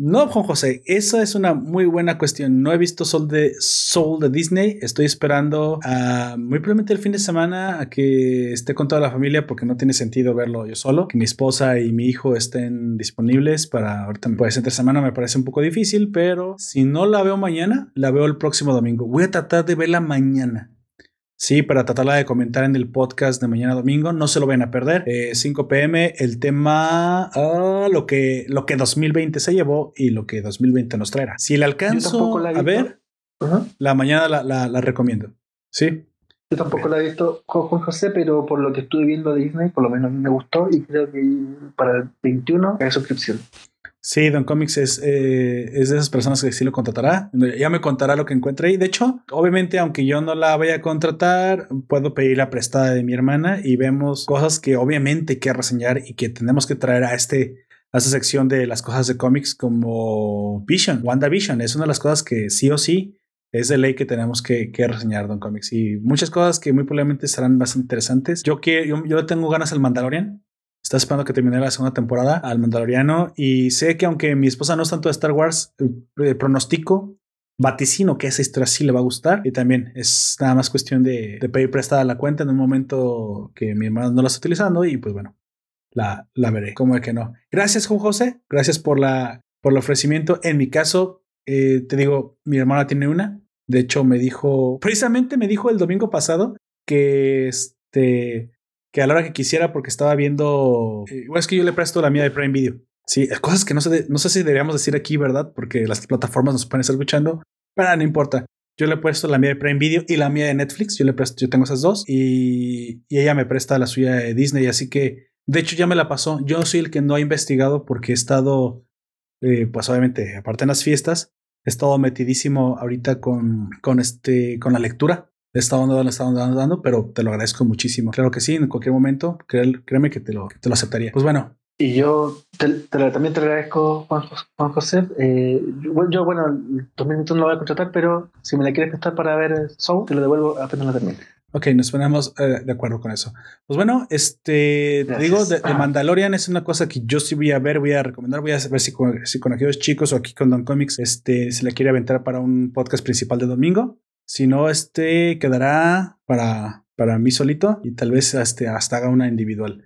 No, Juan José, esa es una muy buena cuestión. No he visto Soul de, Soul de Disney. Estoy esperando a, muy probablemente el fin de semana a que esté con toda la familia porque no tiene sentido verlo yo solo. Que mi esposa y mi hijo estén disponibles para ahorita. Pues entre semana me parece un poco difícil, pero si no la veo mañana, la veo el próximo domingo. Voy a tratar de verla mañana. Sí, para tratarla de comentar en el podcast de mañana domingo. No se lo vayan a perder. 5 eh, pm, el tema, ah, lo, que, lo que 2020 se llevó y lo que 2020 nos traerá. Si le alcanzo a ver, la mañana la, la, recomiendo. Sí. Yo tampoco la he visto con José, pero por lo que estuve viendo Disney, por lo menos me gustó y creo que para el 21 hay suscripción. Sí, Don Comics es, eh, es de esas personas que sí lo contratará. Ya me contará lo que encuentre ahí. De hecho, obviamente, aunque yo no la vaya a contratar, puedo pedir la prestada de mi hermana y vemos cosas que obviamente hay que reseñar y que tenemos que traer a este a esta sección de las cosas de cómics como Vision, WandaVision. Es una de las cosas que sí o sí es de ley que tenemos que, que reseñar Don Comics y muchas cosas que muy probablemente serán bastante interesantes. Yo, quiero, yo, yo tengo ganas al Mandalorian. Está esperando que termine la segunda temporada al Mandaloriano y sé que aunque mi esposa no es tanto de Star Wars, pronostico vaticino que esa historia sí le va a gustar y también es nada más cuestión de, pedir prestada la cuenta en un momento que mi hermana no la está utilizando y pues bueno, la, la veré. ¿Cómo es que no? Gracias, Juan José. Gracias por, la, por el ofrecimiento. En mi caso, eh, te digo, mi hermana tiene una. De hecho, me dijo, precisamente me dijo el domingo pasado que este, que a la hora que quisiera, porque estaba viendo. Eh, igual es que yo le presto la mía de Prime Video. Sí, cosas que no sé, no sé si deberíamos decir aquí, ¿verdad? Porque las plataformas nos pueden estar escuchando, pero no importa. Yo le he puesto la mía de Prime Video y la mía de Netflix. Yo le presto, yo tengo esas dos y, y ella me presta la suya de Disney. Así que, de hecho, ya me la pasó. Yo soy el que no ha investigado porque he estado, eh, pues obviamente, aparte en las fiestas, he estado metidísimo ahorita con, con, este, con la lectura le estado dando, le estado dando, dando, pero te lo agradezco muchísimo. Claro que sí, en cualquier momento, créeme que te lo, te lo aceptaría. Pues bueno, Y yo también te agradezco, Juan, Juan José. Eh, yo, bueno, el 2021 no lo voy a contratar, pero si me la quieres prestar para ver Soul, te lo devuelvo apenas la termine. Ok, nos ponemos eh, de acuerdo con eso. Pues bueno, este, te digo, de, Mandalorian es una cosa que yo sí voy a ver, voy a recomendar, voy a ver si con, si con aquellos chicos o aquí con Don Comics, este, se le quiere aventar para un podcast principal de domingo. Si no, este quedará para, para mí solito y tal vez este, hasta haga una individual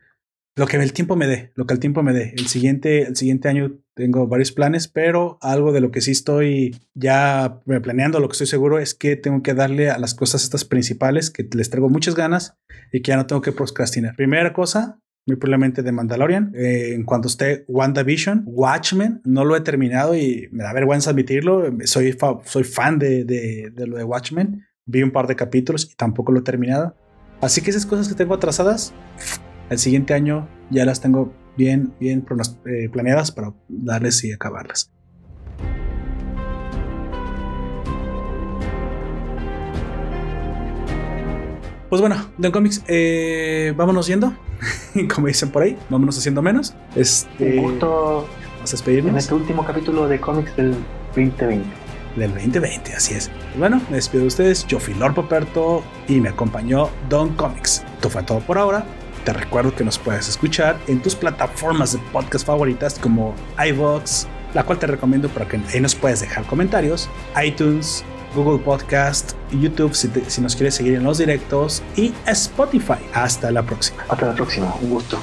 lo que el tiempo me dé, lo que el tiempo me dé. El siguiente, el siguiente año tengo varios planes, pero algo de lo que sí estoy ya planeando, lo que estoy seguro es que tengo que darle a las cosas estas principales que les traigo muchas ganas y que ya no tengo que procrastinar. Primera cosa, muy probablemente de Mandalorian. Eh, en cuanto esté WandaVision, Watchmen, no lo he terminado y me da vergüenza admitirlo. Soy, soy fan de, de, de lo de Watchmen. Vi un par de capítulos y tampoco lo he terminado. Así que esas cosas que tengo atrasadas, el siguiente año ya las tengo bien, bien eh, planeadas para darles y acabarlas. Pues bueno, Don Comics, eh, vámonos yendo. Como dicen por ahí, vámonos haciendo menos. Este, Un gusto vamos a despedirnos. En este último capítulo de cómics del 2020. Del 2020, así es. Bueno, me despido de ustedes. Yo fui Lord Poperto y me acompañó Don Comics. Esto fue todo por ahora. Te recuerdo que nos puedes escuchar en tus plataformas de podcast favoritas como iVoox, la cual te recomiendo para que ahí nos puedes dejar comentarios, iTunes, Google Podcast, YouTube si, si nos quieres seguir en los directos y Spotify. Hasta la próxima. Hasta la próxima, un gusto.